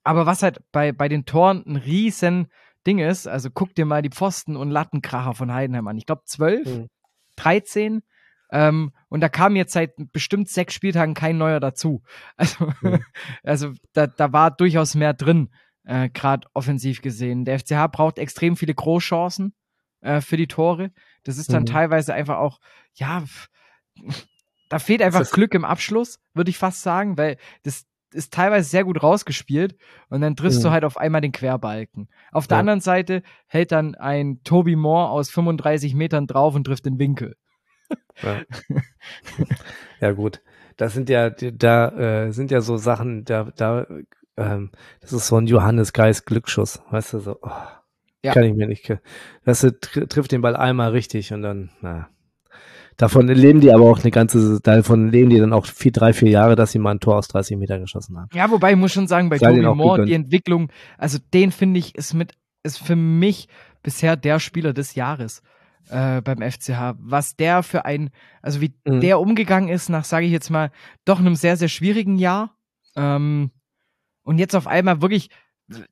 [SPEAKER 2] Aber was halt bei, bei den Toren ein riesen Ding ist, also guck dir mal die Pfosten und Lattenkracher von Heidenheim an. Ich glaube zwölf, mhm. 13 Ähm, und da kam jetzt seit bestimmt sechs Spieltagen kein neuer dazu. Also, mhm. also da, da war durchaus mehr drin, äh, gerade offensiv gesehen. Der FCH braucht extrem viele Großchancen äh, für die Tore. Das ist dann mhm. teilweise einfach auch, ja, da fehlt einfach Glück im Abschluss, würde ich fast sagen, weil das ist teilweise sehr gut rausgespielt und dann triffst mhm. du halt auf einmal den Querbalken. Auf der ja. anderen Seite hält dann ein Toby Moore aus 35 Metern drauf und trifft den Winkel.
[SPEAKER 1] Ja, ja gut. Das sind ja, da äh, sind ja so Sachen, da, da, ähm, das ist so ein Johannes Geist Glücksschuss, weißt du, so, oh, ja. kann ich mir nicht, das tr trifft den Ball einmal richtig und dann, na. Davon leben die aber auch eine ganze, davon leben die dann auch vier, drei, vier Jahre, dass sie mal ein Tor aus 30 Metern geschossen haben.
[SPEAKER 2] Ja, wobei ich muss schon sagen, bei Toby Moore, die Entwicklung, also den finde ich, ist mit, ist für mich bisher der Spieler des Jahres äh, beim FCH. Was der für ein, also wie mhm. der umgegangen ist nach, sage ich jetzt mal, doch einem sehr, sehr schwierigen Jahr. Ähm, und jetzt auf einmal wirklich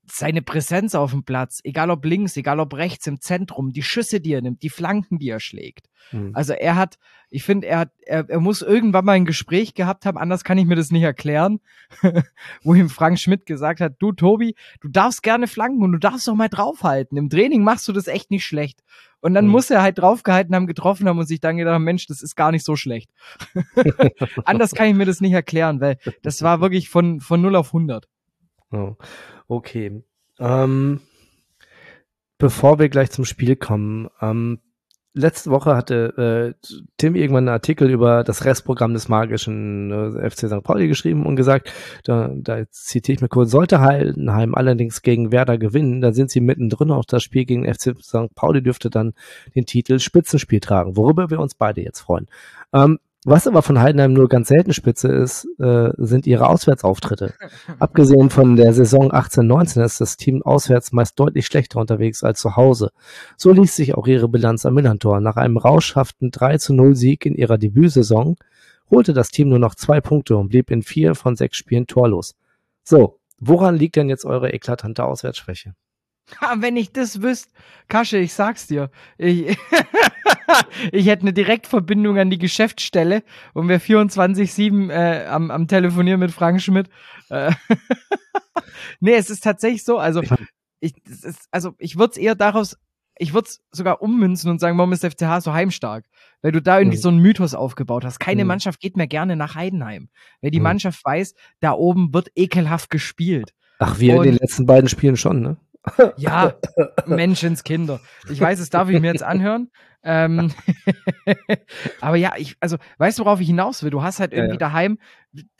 [SPEAKER 2] seine Präsenz auf dem Platz, egal ob links, egal ob rechts, im Zentrum, die Schüsse, die er nimmt, die Flanken, die er schlägt. Mhm. Also er hat, ich finde, er hat, er, er muss irgendwann mal ein Gespräch gehabt haben, anders kann ich mir das nicht erklären, wo ihm Frank Schmidt gesagt hat, du Tobi, du darfst gerne flanken und du darfst doch mal draufhalten. Im Training machst du das echt nicht schlecht. Und dann mhm. muss er halt draufgehalten haben, getroffen haben und sich dann gedacht, Mensch, das ist gar nicht so schlecht. anders kann ich mir das nicht erklären, weil das war wirklich von, von 0 auf 100.
[SPEAKER 1] Oh. Okay. Ähm, bevor wir gleich zum Spiel kommen, ähm, letzte Woche hatte äh, Tim irgendwann einen Artikel über das Restprogramm des magischen äh, FC St. Pauli geschrieben und gesagt, da, da zitiere ich mir kurz, sollte Heidenheim allerdings gegen Werder gewinnen, dann sind sie mittendrin. Auch das Spiel gegen FC St. Pauli dürfte dann den Titel Spitzenspiel tragen, worüber wir uns beide jetzt freuen. Ähm, was aber von Heidenheim nur ganz selten spitze ist, äh, sind ihre Auswärtsauftritte. Abgesehen von der Saison 18-19 ist das Team auswärts meist deutlich schlechter unterwegs als zu Hause. So ließ sich auch ihre Bilanz am Millantor. Nach einem rauschhaften 3-0-Sieg in ihrer Debütsaison holte das Team nur noch zwei Punkte und blieb in vier von sechs Spielen torlos. So, woran liegt denn jetzt eure eklatante Auswärtsschwäche?
[SPEAKER 2] wenn ich das wüsste, Kasche, ich sag's dir. Ich, ich hätte eine Direktverbindung an die Geschäftsstelle und wäre 24-7 äh, am, am Telefonieren mit Frank Schmidt. Äh, nee, es ist tatsächlich so. Also, ich, ist, also ich würde es eher daraus, ich würde es sogar ummünzen und sagen, warum ist der FCH so heimstark? Weil du da irgendwie mhm. so einen Mythos aufgebaut hast. Keine mhm. Mannschaft geht mehr gerne nach Heidenheim. Weil die mhm. Mannschaft weiß, da oben wird ekelhaft gespielt.
[SPEAKER 1] Ach, wir und, in den letzten beiden Spielen schon, ne?
[SPEAKER 2] Ja, Menschenskinder. Ich weiß, es darf ich mir jetzt anhören. Ähm, aber ja, ich, also, weißt du, worauf ich hinaus will? Du hast halt irgendwie ja, ja. daheim,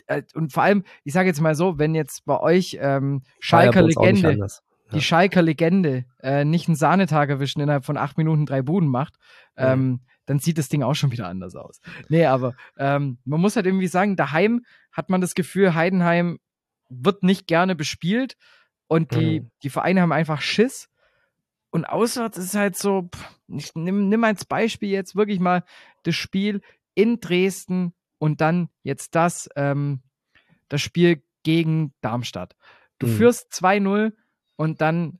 [SPEAKER 2] äh, und vor allem, ich sage jetzt mal so, wenn jetzt bei euch ähm, Schalker Legende, ja. die Schalker Legende äh, nicht einen Sahnetag erwischen, innerhalb von acht Minuten drei Buden macht, ähm, dann sieht das Ding auch schon wieder anders aus. Nee, aber ähm, man muss halt irgendwie sagen, daheim hat man das Gefühl, Heidenheim wird nicht gerne bespielt und die, mhm. die Vereine haben einfach Schiss. Und auswärts ist es halt so, ich nimm, nimm als Beispiel jetzt wirklich mal das Spiel in Dresden und dann jetzt das, ähm, das Spiel gegen Darmstadt. Du mhm. führst 2-0 und dann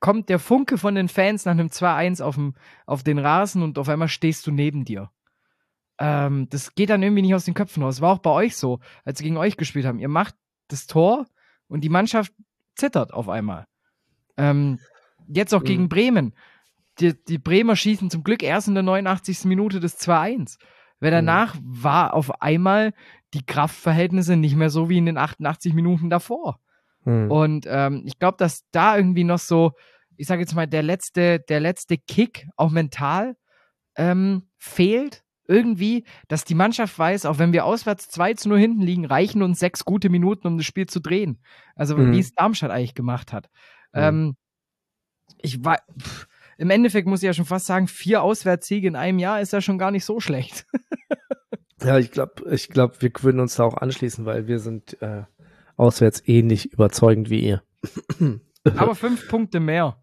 [SPEAKER 2] kommt der Funke von den Fans nach einem 2-1 auf, auf den Rasen und auf einmal stehst du neben dir. Ähm, das geht dann irgendwie nicht aus den Köpfen raus. War auch bei euch so, als sie gegen euch gespielt haben. Ihr macht das Tor und die Mannschaft zittert auf einmal. Ähm, jetzt auch mhm. gegen Bremen. Die, die, Bremer schießen zum Glück erst in der 89. Minute des 2-1. Weil mhm. danach mhm. war auf einmal die Kraftverhältnisse nicht mehr so wie in den 88 Minuten davor. Mhm. Und ähm, ich glaube, dass da irgendwie noch so, ich sage jetzt mal, der letzte, der letzte Kick, auch mental, ähm, fehlt irgendwie, dass die Mannschaft weiß, auch wenn wir auswärts 2 zu 0 hinten liegen, reichen uns sechs gute Minuten, um das Spiel zu drehen. Also mhm. wie es Darmstadt eigentlich gemacht hat. Mhm. Ähm, ich war, pff, im Endeffekt muss ich ja schon fast sagen, vier Auswärtssiege in einem Jahr ist ja schon gar nicht so schlecht.
[SPEAKER 1] ja, ich glaube, ich glaube, wir würden uns da auch anschließen, weil wir sind äh, auswärts ähnlich überzeugend wie ihr.
[SPEAKER 2] Aber fünf Punkte mehr.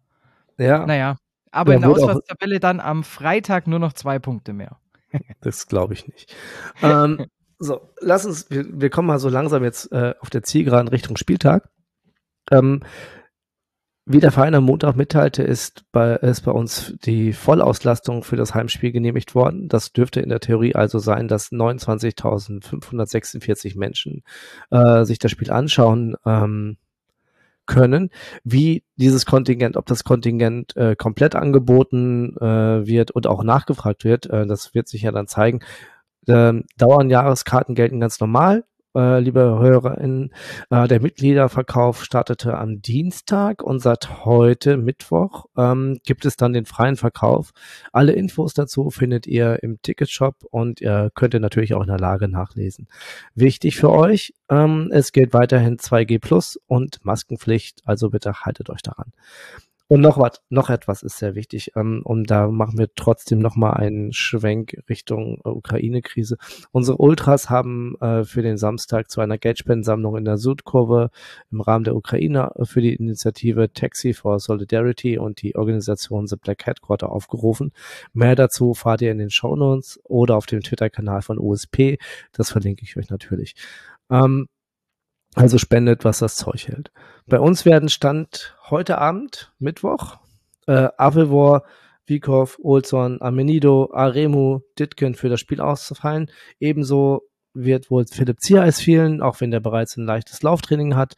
[SPEAKER 2] Ja. Naja. Aber ja, in der Auswärtstabelle dann am Freitag nur noch zwei Punkte mehr.
[SPEAKER 1] Das glaube ich nicht. ähm, so, lass uns, wir, wir, kommen mal so langsam jetzt äh, auf der Zielgeraden Richtung Spieltag. Ähm, wie der Verein am Montag mitteilte, ist bei, ist bei uns die Vollauslastung für das Heimspiel genehmigt worden. Das dürfte in der Theorie also sein, dass 29.546 Menschen äh, sich das Spiel anschauen ähm, können. Wie dieses Kontingent, ob das Kontingent äh, komplett angeboten äh, wird und auch nachgefragt wird, äh, das wird sich ja dann zeigen. Ähm, Dauern Jahreskarten gelten ganz normal äh, liebe HörerInnen, äh, der Mitgliederverkauf startete am Dienstag und seit heute Mittwoch ähm, gibt es dann den freien Verkauf. Alle Infos dazu findet ihr im Ticketshop und ihr könnt ihr natürlich auch in der Lage nachlesen. Wichtig für euch, ähm, es gilt weiterhin 2G Plus und Maskenpflicht, also bitte haltet euch daran. Und noch was, noch etwas ist sehr wichtig. Ähm, und da machen wir trotzdem noch mal einen Schwenk Richtung Ukraine-Krise. Unsere Ultras haben äh, für den Samstag zu einer Geldspendensammlung in der Südkurve im Rahmen der Ukraine für die Initiative Taxi for Solidarity und die Organisation The Black Headquarter aufgerufen. Mehr dazu fahrt ihr in den Show Notes oder auf dem Twitter-Kanal von USP. Das verlinke ich euch natürlich. Ähm, also spendet, was das Zeug hält. Bei uns werden Stand heute Abend, Mittwoch, äh, Avevor, Vikov, Olson, Amenido, Aremu, Ditken für das Spiel ausfallen. Ebenso wird wohl Philipp Ziereis fehlen, auch wenn der bereits ein leichtes Lauftraining hat.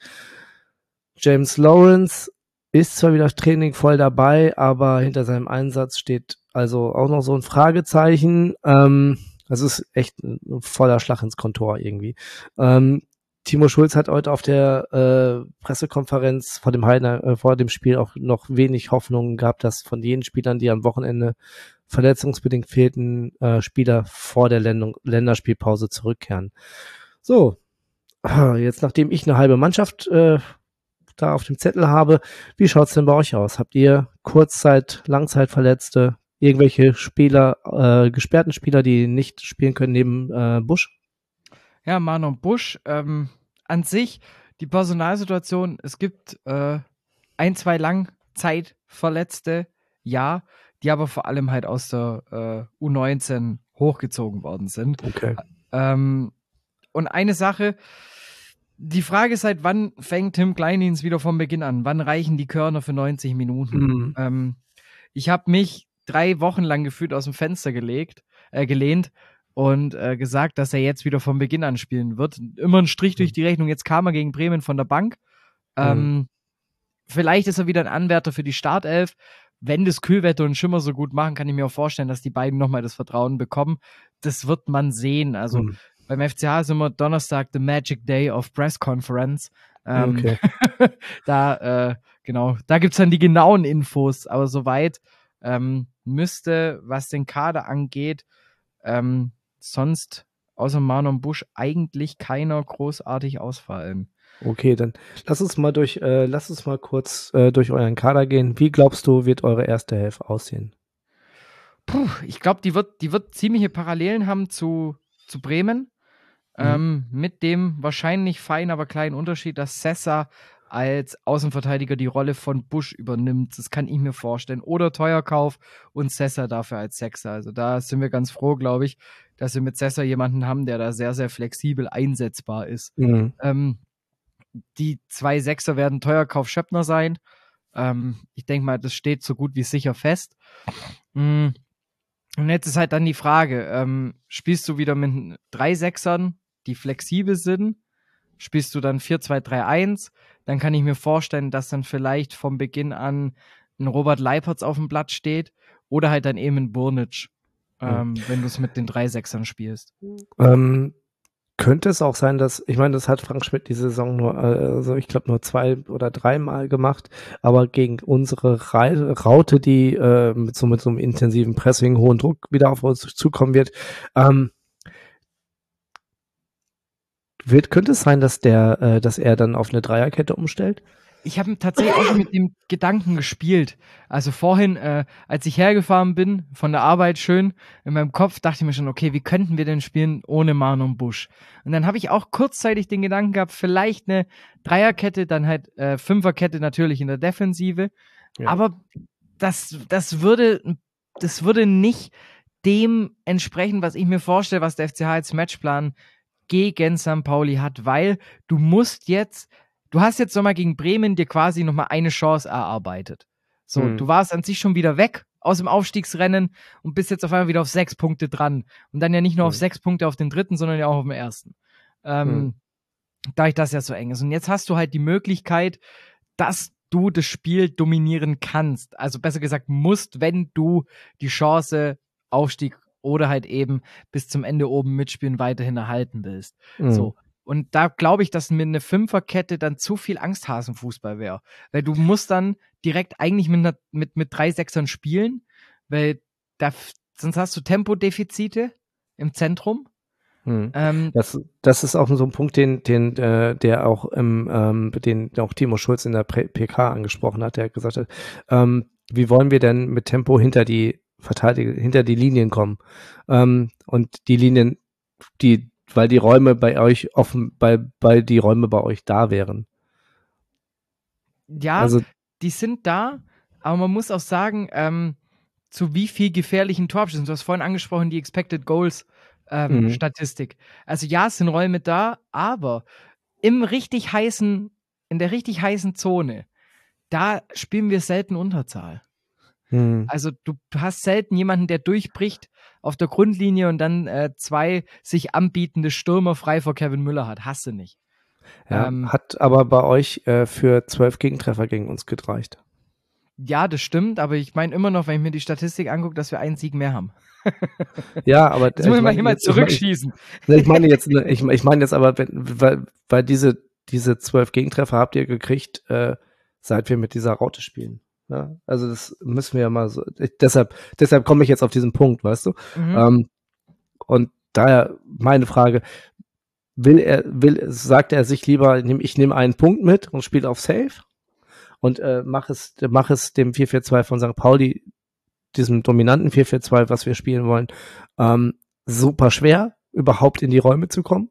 [SPEAKER 1] James Lawrence ist zwar wieder Training voll dabei, aber hinter seinem Einsatz steht also auch noch so ein Fragezeichen. Ähm, das ist echt ein voller Schlag ins Kontor irgendwie. Ähm, Timo Schulz hat heute auf der äh, Pressekonferenz vor dem Heiner, äh, vor dem Spiel auch noch wenig Hoffnung gehabt, dass von jenen Spielern, die am Wochenende verletzungsbedingt fehlten, äh, Spieler vor der Ländung, Länderspielpause zurückkehren. So, jetzt nachdem ich eine halbe Mannschaft äh, da auf dem Zettel habe, wie schaut's denn bei euch aus? Habt ihr Kurzzeit, Langzeitverletzte, irgendwelche Spieler, äh, gesperrten Spieler, die nicht spielen können neben äh, Busch?
[SPEAKER 2] Ja, Manon Busch, ähm, an sich die Personalsituation, es gibt äh, ein, zwei Langzeitverletzte, ja, die aber vor allem halt aus der äh, U19 hochgezogen worden sind.
[SPEAKER 1] Okay.
[SPEAKER 2] Ähm, und eine Sache, die Frage ist halt, wann fängt Tim Kleindienst wieder vom Beginn an? Wann reichen die Körner für 90 Minuten? Mhm. Ähm, ich habe mich drei Wochen lang gefühlt aus dem Fenster gelegt, äh, gelehnt und äh, gesagt, dass er jetzt wieder von Beginn an spielen wird. Immer ein Strich durch mhm. die Rechnung. Jetzt kam er gegen Bremen von der Bank. Ähm, mhm. Vielleicht ist er wieder ein Anwärter für die Startelf. Wenn das Kühlwetter und Schimmer so gut machen, kann ich mir auch vorstellen, dass die beiden nochmal das Vertrauen bekommen. Das wird man sehen. Also mhm. beim FCH ist immer Donnerstag the Magic Day of Press Conference. Ähm, okay. da, äh, genau, da gibt's dann die genauen Infos. Aber soweit ähm, müsste, was den Kader angeht, ähm, sonst außer Marlon Busch eigentlich keiner großartig ausfallen.
[SPEAKER 1] Okay, dann lass uns mal durch, äh, lass uns mal kurz äh, durch euren Kader gehen. Wie glaubst du, wird eure erste Hälfte aussehen?
[SPEAKER 2] Puh, ich glaube, die wird, die wird ziemliche Parallelen haben zu, zu Bremen. Mhm. Ähm, mit dem wahrscheinlich fein, aber kleinen Unterschied, dass Sessa als Außenverteidiger die Rolle von Busch übernimmt. Das kann ich mir vorstellen. Oder Teuerkauf und Sessa dafür als Sechser. Also da sind wir ganz froh, glaube ich, dass wir mit Sessa jemanden haben, der da sehr, sehr flexibel einsetzbar ist. Mhm. Ähm, die zwei Sechser werden Teuerkauf Schöppner sein. Ähm, ich denke mal, das steht so gut wie sicher fest. Mhm. Und jetzt ist halt dann die Frage, ähm, spielst du wieder mit drei Sechsern, die flexibel sind? Spielst du dann 4-2-3-1? Dann kann ich mir vorstellen, dass dann vielleicht vom Beginn an ein Robert Leipertz auf dem Blatt steht oder halt dann eben ein Burnic ähm, wenn du es mit den drei Sechsern spielst.
[SPEAKER 1] Ähm, könnte es auch sein, dass, ich meine, das hat Frank Schmidt die Saison nur, also ich glaube nur zwei oder dreimal gemacht, aber gegen unsere Raute, die äh, mit, so, mit so einem intensiven Pressing, hohen Druck wieder auf uns zukommen wird, ähm, wird, könnte es sein, dass der, äh, dass er dann auf eine Dreierkette umstellt?
[SPEAKER 2] Ich habe tatsächlich auch mit dem Gedanken gespielt. Also vorhin, äh, als ich hergefahren bin, von der Arbeit schön, in meinem Kopf dachte ich mir schon, okay, wie könnten wir denn spielen ohne Marlon Busch? Und dann habe ich auch kurzzeitig den Gedanken gehabt, vielleicht eine Dreierkette, dann halt äh, Fünferkette natürlich in der Defensive. Ja. Aber das, das würde, das würde nicht dem entsprechen, was ich mir vorstelle, was der FCH als Matchplan gegen St. Pauli hat, weil du musst jetzt du hast jetzt nochmal gegen Bremen dir quasi nochmal eine Chance erarbeitet. So, hm. du warst an sich schon wieder weg aus dem Aufstiegsrennen und bist jetzt auf einmal wieder auf sechs Punkte dran. Und dann ja nicht nur auf hm. sechs Punkte auf den dritten, sondern ja auch auf dem ersten. Ähm, hm. Da ich das ja so eng ist. Und jetzt hast du halt die Möglichkeit, dass du das Spiel dominieren kannst. Also besser gesagt, musst, wenn du die Chance Aufstieg oder halt eben bis zum Ende oben mitspielen weiterhin erhalten willst. So. Und da glaube ich, dass mir eine Fünferkette dann zu viel Angsthasenfußball wäre. Weil du musst dann direkt eigentlich mit, einer, mit, mit drei Sechsern spielen, weil da, sonst hast du Tempodefizite im Zentrum.
[SPEAKER 1] Hm. Ähm, das, das ist auch so ein Punkt, den, den, äh, der auch im, ähm, den auch Timo Schulz in der PK angesprochen hat, der gesagt hat, ähm, wie wollen wir denn mit Tempo hinter die Verteidiger, hinter die Linien kommen? Ähm, und die Linien, die, weil die Räume bei euch offen, weil, weil die Räume bei euch da wären.
[SPEAKER 2] Ja, also, die sind da, aber man muss auch sagen, ähm, zu wie viel gefährlichen Torabschüssen. Du hast vorhin angesprochen, die Expected Goals ähm, mhm. Statistik. Also ja, es sind Räume da, aber im richtig heißen, in der richtig heißen Zone, da spielen wir selten Unterzahl. Mhm. Also du hast selten jemanden, der durchbricht auf der Grundlinie und dann äh, zwei sich anbietende Stürmer frei vor Kevin Müller hat. Hast du nicht.
[SPEAKER 1] Ja, ähm, hat aber bei euch äh, für zwölf Gegentreffer gegen uns gereicht.
[SPEAKER 2] Ja, das stimmt, aber ich meine immer noch, wenn ich mir die Statistik angucke, dass wir einen Sieg mehr haben.
[SPEAKER 1] ja, aber
[SPEAKER 2] das muss man immer zurückschießen.
[SPEAKER 1] Ich meine jetzt, ich, ich meine jetzt aber, wenn, weil, weil diese diese zwölf Gegentreffer habt ihr gekriegt, äh, seit wir mit dieser Raute spielen. Ja, also das müssen wir ja mal so. Ich, deshalb, deshalb komme ich jetzt auf diesen Punkt, weißt du. Mhm. Ähm, und daher meine Frage: Will er, will, sagt er sich lieber, ich nehme einen Punkt mit und spiele auf Safe und äh, mach es, mach es dem 4-4-2 von St. Pauli diesem dominanten 4-4-2, was wir spielen wollen, ähm, super schwer, überhaupt in die Räume zu kommen?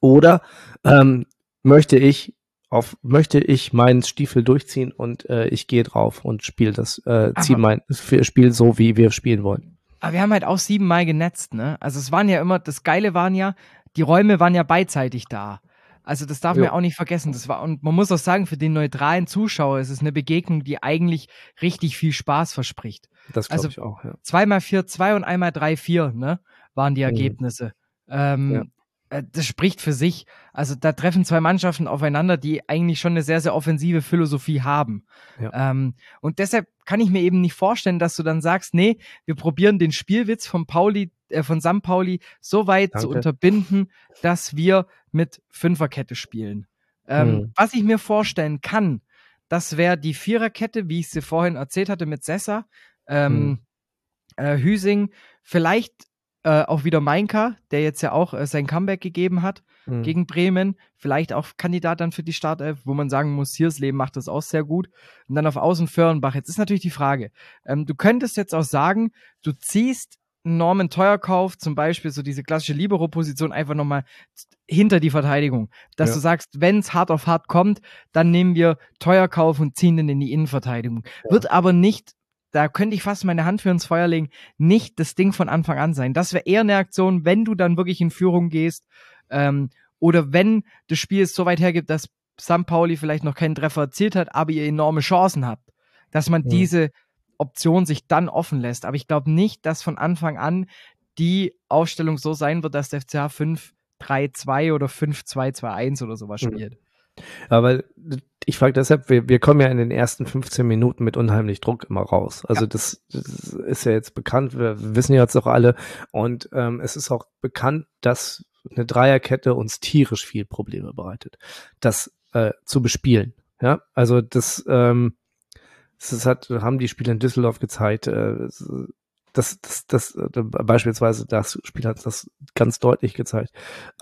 [SPEAKER 1] Oder ähm, möchte ich auf möchte ich meinen Stiefel durchziehen und äh, ich gehe drauf und spiele das äh, ziehe mein Spiel so wie wir spielen wollen.
[SPEAKER 2] Aber wir haben halt auch siebenmal genetzt, ne? Also es waren ja immer das Geile waren ja die Räume waren ja beidseitig da. Also das darf jo. man auch nicht vergessen. Das war, und man muss auch sagen, für den neutralen Zuschauer ist es eine Begegnung, die eigentlich richtig viel Spaß verspricht.
[SPEAKER 1] Das glaube also ich auch, ja.
[SPEAKER 2] Zweimal 4-2 und einmal 3-4, ne? Waren die mhm. Ergebnisse. Mhm. Ähm, ja. Äh, das spricht für sich. Also da treffen zwei Mannschaften aufeinander, die eigentlich schon eine sehr, sehr offensive Philosophie haben. Ja. Ähm, und deshalb kann ich mir eben nicht vorstellen, dass du dann sagst, nee, wir probieren den Spielwitz von Pauli äh, von St. Pauli so weit Danke. zu unterbinden, dass wir mit Fünferkette spielen. Ähm, hm. Was ich mir vorstellen kann, das wäre die Viererkette, wie ich sie vorhin erzählt hatte mit Sessa, ähm, hm. äh, Hüsing, vielleicht äh, auch wieder Mainka, der jetzt ja auch äh, sein Comeback gegeben hat hm. gegen Bremen. Vielleicht auch Kandidat dann für die Startelf, wo man sagen muss, Hiersleben macht das auch sehr gut. Und dann auf Außen Föhrenbach. Jetzt ist natürlich die Frage, ähm, du könntest jetzt auch sagen, du ziehst Norman Teuerkauf, zum Beispiel so diese klassische Libero-Position, einfach nochmal hinter die Verteidigung. Dass ja. du sagst, wenn es hart auf hart kommt, dann nehmen wir Teuerkauf und ziehen den in die Innenverteidigung. Ja. Wird aber nicht, da könnte ich fast meine Hand für ins Feuer legen, nicht das Ding von Anfang an sein. Das wäre eher eine Aktion, wenn du dann wirklich in Führung gehst ähm, oder wenn das Spiel es so weit hergibt, dass St. Pauli vielleicht noch keinen Treffer erzielt hat, aber ihr enorme Chancen habt, dass man ja. diese Option sich dann offen lässt. Aber ich glaube nicht, dass von Anfang an die Ausstellung so sein wird, dass der FCH 5-3-2 oder 5-2-2-1 oder sowas mhm. spielt.
[SPEAKER 1] Aber ich frage deshalb, wir, wir kommen ja in den ersten 15 Minuten mit unheimlich Druck immer raus. Also ja. das, das, ist ja jetzt bekannt, wir wissen ja jetzt auch alle. Und ähm, es ist auch bekannt, dass eine Dreierkette uns tierisch viel Probleme bereitet, das äh, zu bespielen. Ja, also das, ähm, das hat, haben die Spiele in Düsseldorf gezeigt. Äh, das, das, das, äh, beispielsweise das Spiel hat das ganz deutlich gezeigt.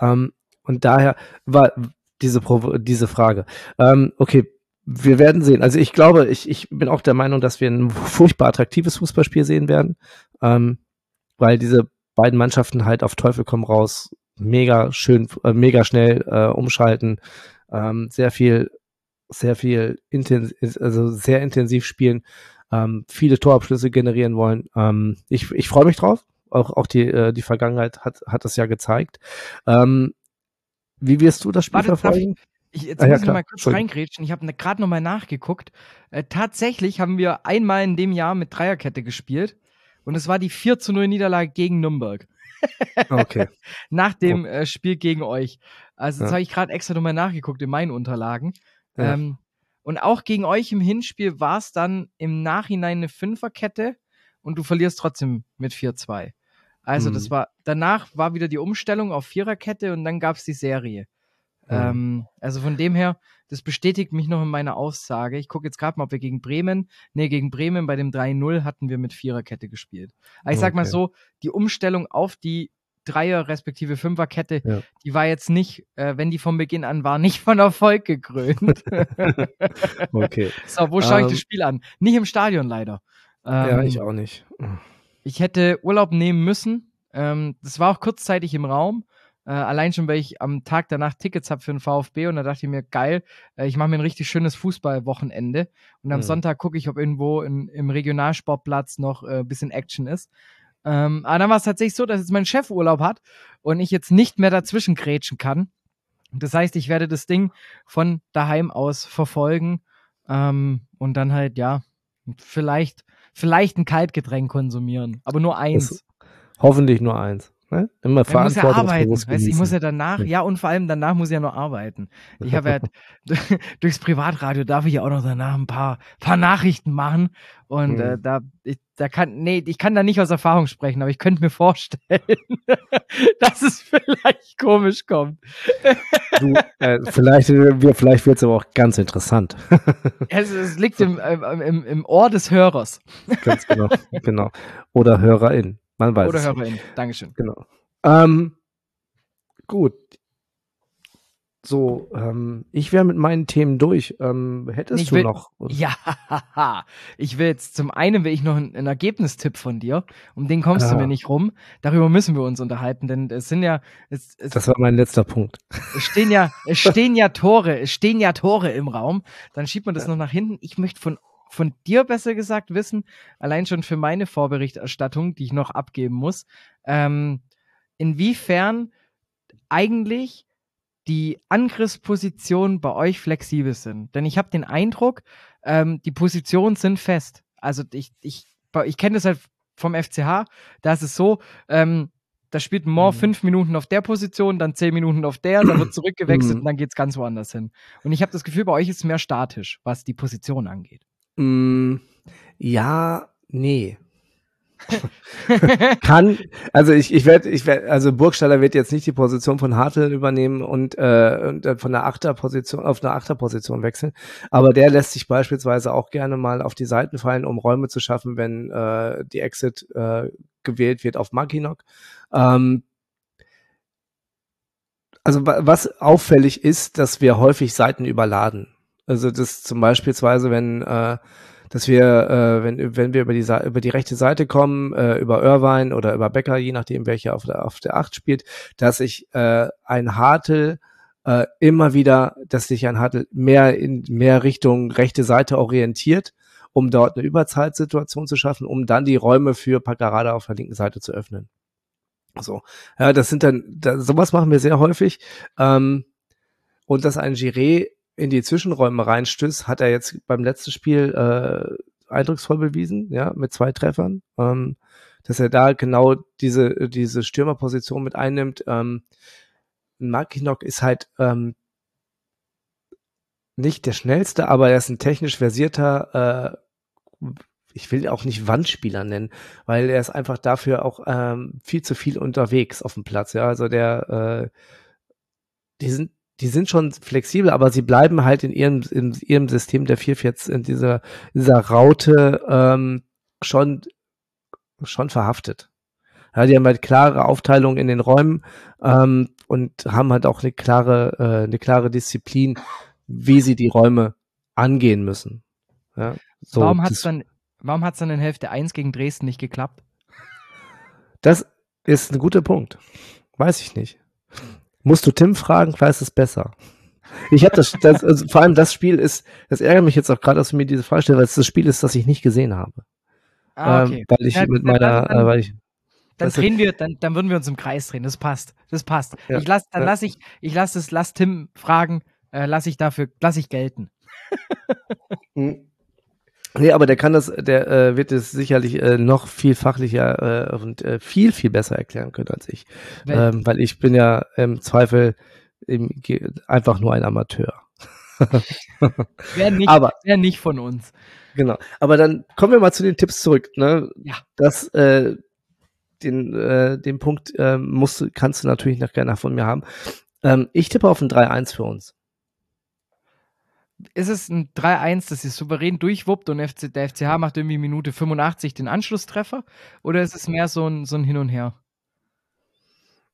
[SPEAKER 1] Ähm, und daher war diese, diese Frage. Ähm, okay, wir werden sehen. Also ich glaube, ich, ich bin auch der Meinung, dass wir ein furchtbar attraktives Fußballspiel sehen werden, ähm, weil diese beiden Mannschaften halt auf Teufel komm raus mega schön, äh, mega schnell äh, umschalten, ähm, sehr viel sehr viel intensiv, also sehr intensiv spielen, ähm, viele Torabschlüsse generieren wollen. Ähm, ich ich freue mich drauf. Auch, auch die, äh, die Vergangenheit hat, hat das ja gezeigt. Ähm, wie wirst du das Spiel Warte, verfolgen?
[SPEAKER 2] Ich, jetzt ah, muss ja, ich mal kurz reingrätschen. Ich habe ne, gerade noch mal nachgeguckt. Äh, tatsächlich haben wir einmal in dem Jahr mit Dreierkette gespielt. Und es war die 4 zu 0 Niederlage gegen Nürnberg.
[SPEAKER 1] Okay.
[SPEAKER 2] Nach dem oh. äh, Spiel gegen euch. Also, das ja. habe ich gerade extra nochmal nachgeguckt in meinen Unterlagen. Ja. Ähm, und auch gegen euch im Hinspiel war es dann im Nachhinein eine Fünferkette und du verlierst trotzdem mit 4-2. Also, mhm. das war, danach war wieder die Umstellung auf Viererkette und dann gab es die Serie. Ja. Ähm, also von dem her, das bestätigt mich noch in meiner Aussage. Ich gucke jetzt gerade mal, ob wir gegen Bremen, nee, gegen Bremen bei dem 3-0 hatten wir mit Viererkette gespielt. Aber ich sag okay. mal so, die Umstellung auf die Dreier- respektive Fünferkette, ja. die war jetzt nicht, äh, wenn die von Beginn an war, nicht von Erfolg gekrönt.
[SPEAKER 1] okay.
[SPEAKER 2] So, wo schaue ich um, das ähm. Spiel an? Nicht im Stadion leider.
[SPEAKER 1] Ähm, ja, ich auch nicht.
[SPEAKER 2] Ich hätte Urlaub nehmen müssen. Ähm, das war auch kurzzeitig im Raum. Äh, allein schon, weil ich am Tag danach Tickets habe für den VfB und da dachte ich mir, geil, äh, ich mache mir ein richtig schönes Fußballwochenende und am mhm. Sonntag gucke ich, ob irgendwo in, im Regionalsportplatz noch ein äh, bisschen Action ist. Ähm, aber dann war es tatsächlich so, dass jetzt mein Chef Urlaub hat und ich jetzt nicht mehr dazwischen grätschen kann. Das heißt, ich werde das Ding von daheim aus verfolgen ähm, und dann halt, ja, vielleicht, vielleicht ein Kaltgetränk konsumieren, aber nur eins. Das,
[SPEAKER 1] hoffentlich nur eins. Ne?
[SPEAKER 2] Immer er muss ja arbeiten. Weißt, ich muss ja danach, ja, und vor allem danach muss ich ja noch arbeiten. Ich habe ja durchs Privatradio darf ich ja auch noch danach ein paar, paar Nachrichten machen. Und mhm. äh, da, ich, da kann, nee, ich kann da nicht aus Erfahrung sprechen, aber ich könnte mir vorstellen, dass es vielleicht komisch kommt.
[SPEAKER 1] du, äh, vielleicht, wir, vielleicht wird es aber auch ganz interessant.
[SPEAKER 2] es, es liegt im, im, im Ohr des Hörers.
[SPEAKER 1] ganz genau, genau. Oder Hörerin. Man weiß
[SPEAKER 2] Oder HörerInnen. Dankeschön.
[SPEAKER 1] Genau. Ähm, gut. So, ähm, ich wäre mit meinen Themen durch. Ähm, hättest
[SPEAKER 2] ich
[SPEAKER 1] du
[SPEAKER 2] will,
[SPEAKER 1] noch?
[SPEAKER 2] Ja, ich will jetzt zum einen will ich noch einen, einen Ergebnistipp von dir. Um den kommst ja. du mir nicht rum. Darüber müssen wir uns unterhalten, denn es sind ja. Es,
[SPEAKER 1] es, das war mein letzter Punkt.
[SPEAKER 2] Es stehen ja, es stehen ja Tore, es stehen ja Tore im Raum. Dann schiebt man das ja. noch nach hinten. Ich möchte von von dir besser gesagt wissen, allein schon für meine Vorberichterstattung, die ich noch abgeben muss, ähm, inwiefern eigentlich die Angriffspositionen bei euch flexibel sind. Denn ich habe den Eindruck, ähm, die Positionen sind fest. Also ich, ich, ich kenne das halt vom FCH, da ist es so, ähm, da spielt Moore mhm. fünf Minuten auf der Position, dann zehn Minuten auf der, dann wird zurückgewechselt mhm. und dann geht es ganz woanders hin. Und ich habe das Gefühl, bei euch ist es mehr statisch, was die Position angeht.
[SPEAKER 1] Mm, ja, nee. kann, also ich, ich werde, ich werde, also Burgstaller wird jetzt nicht die Position von Hartl übernehmen und, äh, und äh, von der Achterposition auf eine Achterposition wechseln, aber der lässt sich beispielsweise auch gerne mal auf die Seiten fallen, um Räume zu schaffen, wenn äh, die Exit äh, gewählt wird auf Mackinock. Ähm, also was auffällig ist, dass wir häufig Seiten überladen. Also das zum beispielsweise, wenn äh, dass wir, äh, wenn, wenn wir über die, über die rechte Seite kommen, äh, über Irvine oder über Becker, je nachdem, welcher auf der, auf der Acht spielt, dass sich äh, ein Hartel äh, immer wieder, dass sich ein Hartel mehr in mehr Richtung rechte Seite orientiert, um dort eine Überzeitsituation zu schaffen, um dann die Räume für Paccarada auf der linken Seite zu öffnen. So, ja, das sind dann, da, sowas machen wir sehr häufig. Ähm, und dass ein Giré in die Zwischenräume reinstößt, hat er jetzt beim letzten Spiel äh, eindrucksvoll bewiesen, ja, mit zwei Treffern, ähm, dass er da genau diese, diese Stürmerposition mit einnimmt. Ähm, Makinok ist halt ähm, nicht der schnellste, aber er ist ein technisch versierter, äh, ich will auch nicht Wandspieler nennen, weil er ist einfach dafür auch ähm, viel zu viel unterwegs auf dem Platz. Ja, also der, äh, die sind die sind schon flexibel, aber sie bleiben halt in ihrem, in ihrem System der 4-4 in dieser, dieser Raute ähm, schon, schon verhaftet. Ja, die haben halt klare Aufteilung in den Räumen ähm, und haben halt auch eine klare, äh, eine klare Disziplin, wie sie die Räume angehen müssen. Ja,
[SPEAKER 2] so, warum hat es dann, warum hat's dann in Hälfte 1 gegen Dresden nicht geklappt?
[SPEAKER 1] Das ist ein guter Punkt. Weiß ich nicht. Musst du Tim fragen, weiß es besser. Ich habe das, das also vor allem das Spiel ist, das ärgert mich jetzt auch gerade, dass du mir diese Frage stellst, weil es das Spiel ist, das ich nicht gesehen habe.
[SPEAKER 2] Ah, okay.
[SPEAKER 1] Ähm, weil ich ja, mit meiner, dann,
[SPEAKER 2] äh,
[SPEAKER 1] weil ich,
[SPEAKER 2] dann drehen wir, dann, dann würden wir uns im Kreis drehen. Das passt. Das passt. Ja, ich lass, dann ja. lass ich, ich lass es, lass Tim fragen, äh, lasse ich dafür, lasse ich gelten.
[SPEAKER 1] Nee, aber der kann das, der äh, wird es sicherlich äh, noch viel fachlicher äh, und äh, viel, viel besser erklären können als ich. Ähm, weil ich bin ja im Zweifel im, einfach nur ein Amateur.
[SPEAKER 2] Wäre nicht, aber, wär nicht von uns.
[SPEAKER 1] Genau. Aber dann kommen wir mal zu den Tipps zurück. Ne?
[SPEAKER 2] Ja.
[SPEAKER 1] Das, äh, den, äh, den Punkt äh, musst du, kannst du natürlich noch gerne von mir haben. Ähm, ich tippe auf ein 3-1 für uns
[SPEAKER 2] ist es ein 3-1, das ist souverän durchwuppt und FC, der FCH macht irgendwie Minute 85 den Anschlusstreffer? Oder ist es mehr so ein, so ein Hin und Her?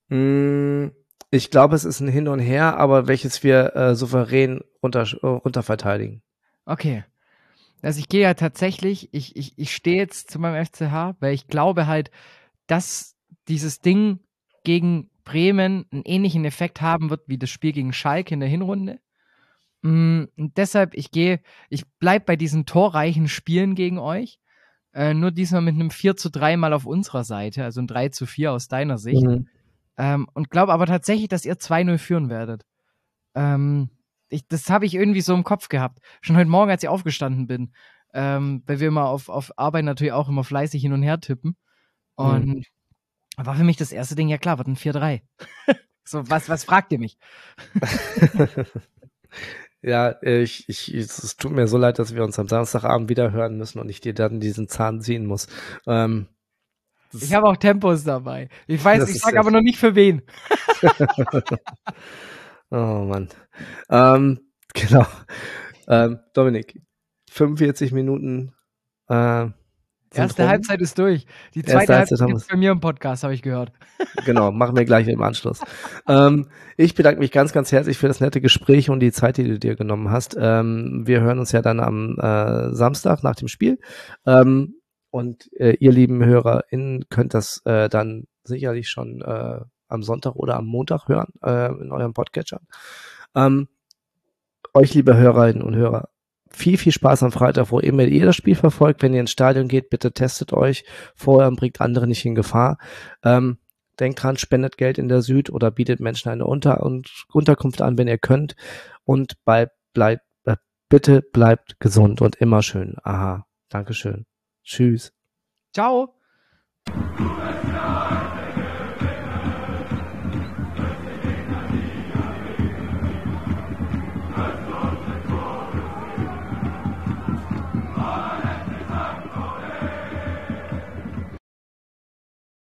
[SPEAKER 1] Hm, ich glaube, es ist ein Hin und Her, aber welches wir äh, souverän runter, runter verteidigen.
[SPEAKER 2] Okay. Also ich gehe ja tatsächlich, ich, ich, ich stehe jetzt zu meinem FCH, weil ich glaube halt, dass dieses Ding gegen Bremen einen ähnlichen Effekt haben wird wie das Spiel gegen Schalke in der Hinrunde. Mm, deshalb, ich gehe, ich bleibe bei diesen torreichen Spielen gegen euch. Äh, nur diesmal mit einem 4 zu 3 mal auf unserer Seite, also ein 3 zu 4 aus deiner Sicht. Mhm. Ähm, und glaube aber tatsächlich, dass ihr 2-0 führen werdet. Ähm, ich, das habe ich irgendwie so im Kopf gehabt. Schon heute Morgen, als ich aufgestanden bin. Ähm, weil wir immer auf, auf Arbeit natürlich auch immer fleißig hin und her tippen. Und mhm. war für mich das erste Ding, ja klar, wird ein 4-3. so, was, was fragt ihr mich?
[SPEAKER 1] Ja, äh, ich, ich, es tut mir so leid, dass wir uns am Samstagabend wieder hören müssen und ich dir dann diesen Zahn ziehen muss. Ähm,
[SPEAKER 2] ich habe auch Tempos dabei. Ich weiß, ich sage aber noch nicht für wen.
[SPEAKER 1] oh Mann. Ähm, genau. Ähm, Dominik, 45 Minuten äh,
[SPEAKER 2] Erste Halbzeit ist durch. Die zweite Halbzeit, Halbzeit ist bei mir im Podcast, habe ich gehört.
[SPEAKER 1] Genau, machen wir gleich im Anschluss. ähm, ich bedanke mich ganz, ganz herzlich für das nette Gespräch und die Zeit, die du dir genommen hast. Ähm, wir hören uns ja dann am äh, Samstag nach dem Spiel. Ähm, und äh, ihr lieben HörerInnen könnt das äh, dann sicherlich schon äh, am Sonntag oder am Montag hören äh, in eurem Podcatchern. Ähm, euch, liebe Hörerinnen und Hörer, viel, viel Spaß am Freitag, wo immer ihr das Spiel verfolgt. Wenn ihr ins Stadion geht, bitte testet euch vorher und bringt andere nicht in Gefahr. Ähm, denkt dran, spendet Geld in der Süd oder bietet Menschen eine Unter und Unterkunft an, wenn ihr könnt. Und bei, bleibt, äh, bitte bleibt gesund und immer schön. Aha. Dankeschön. Tschüss.
[SPEAKER 2] Ciao.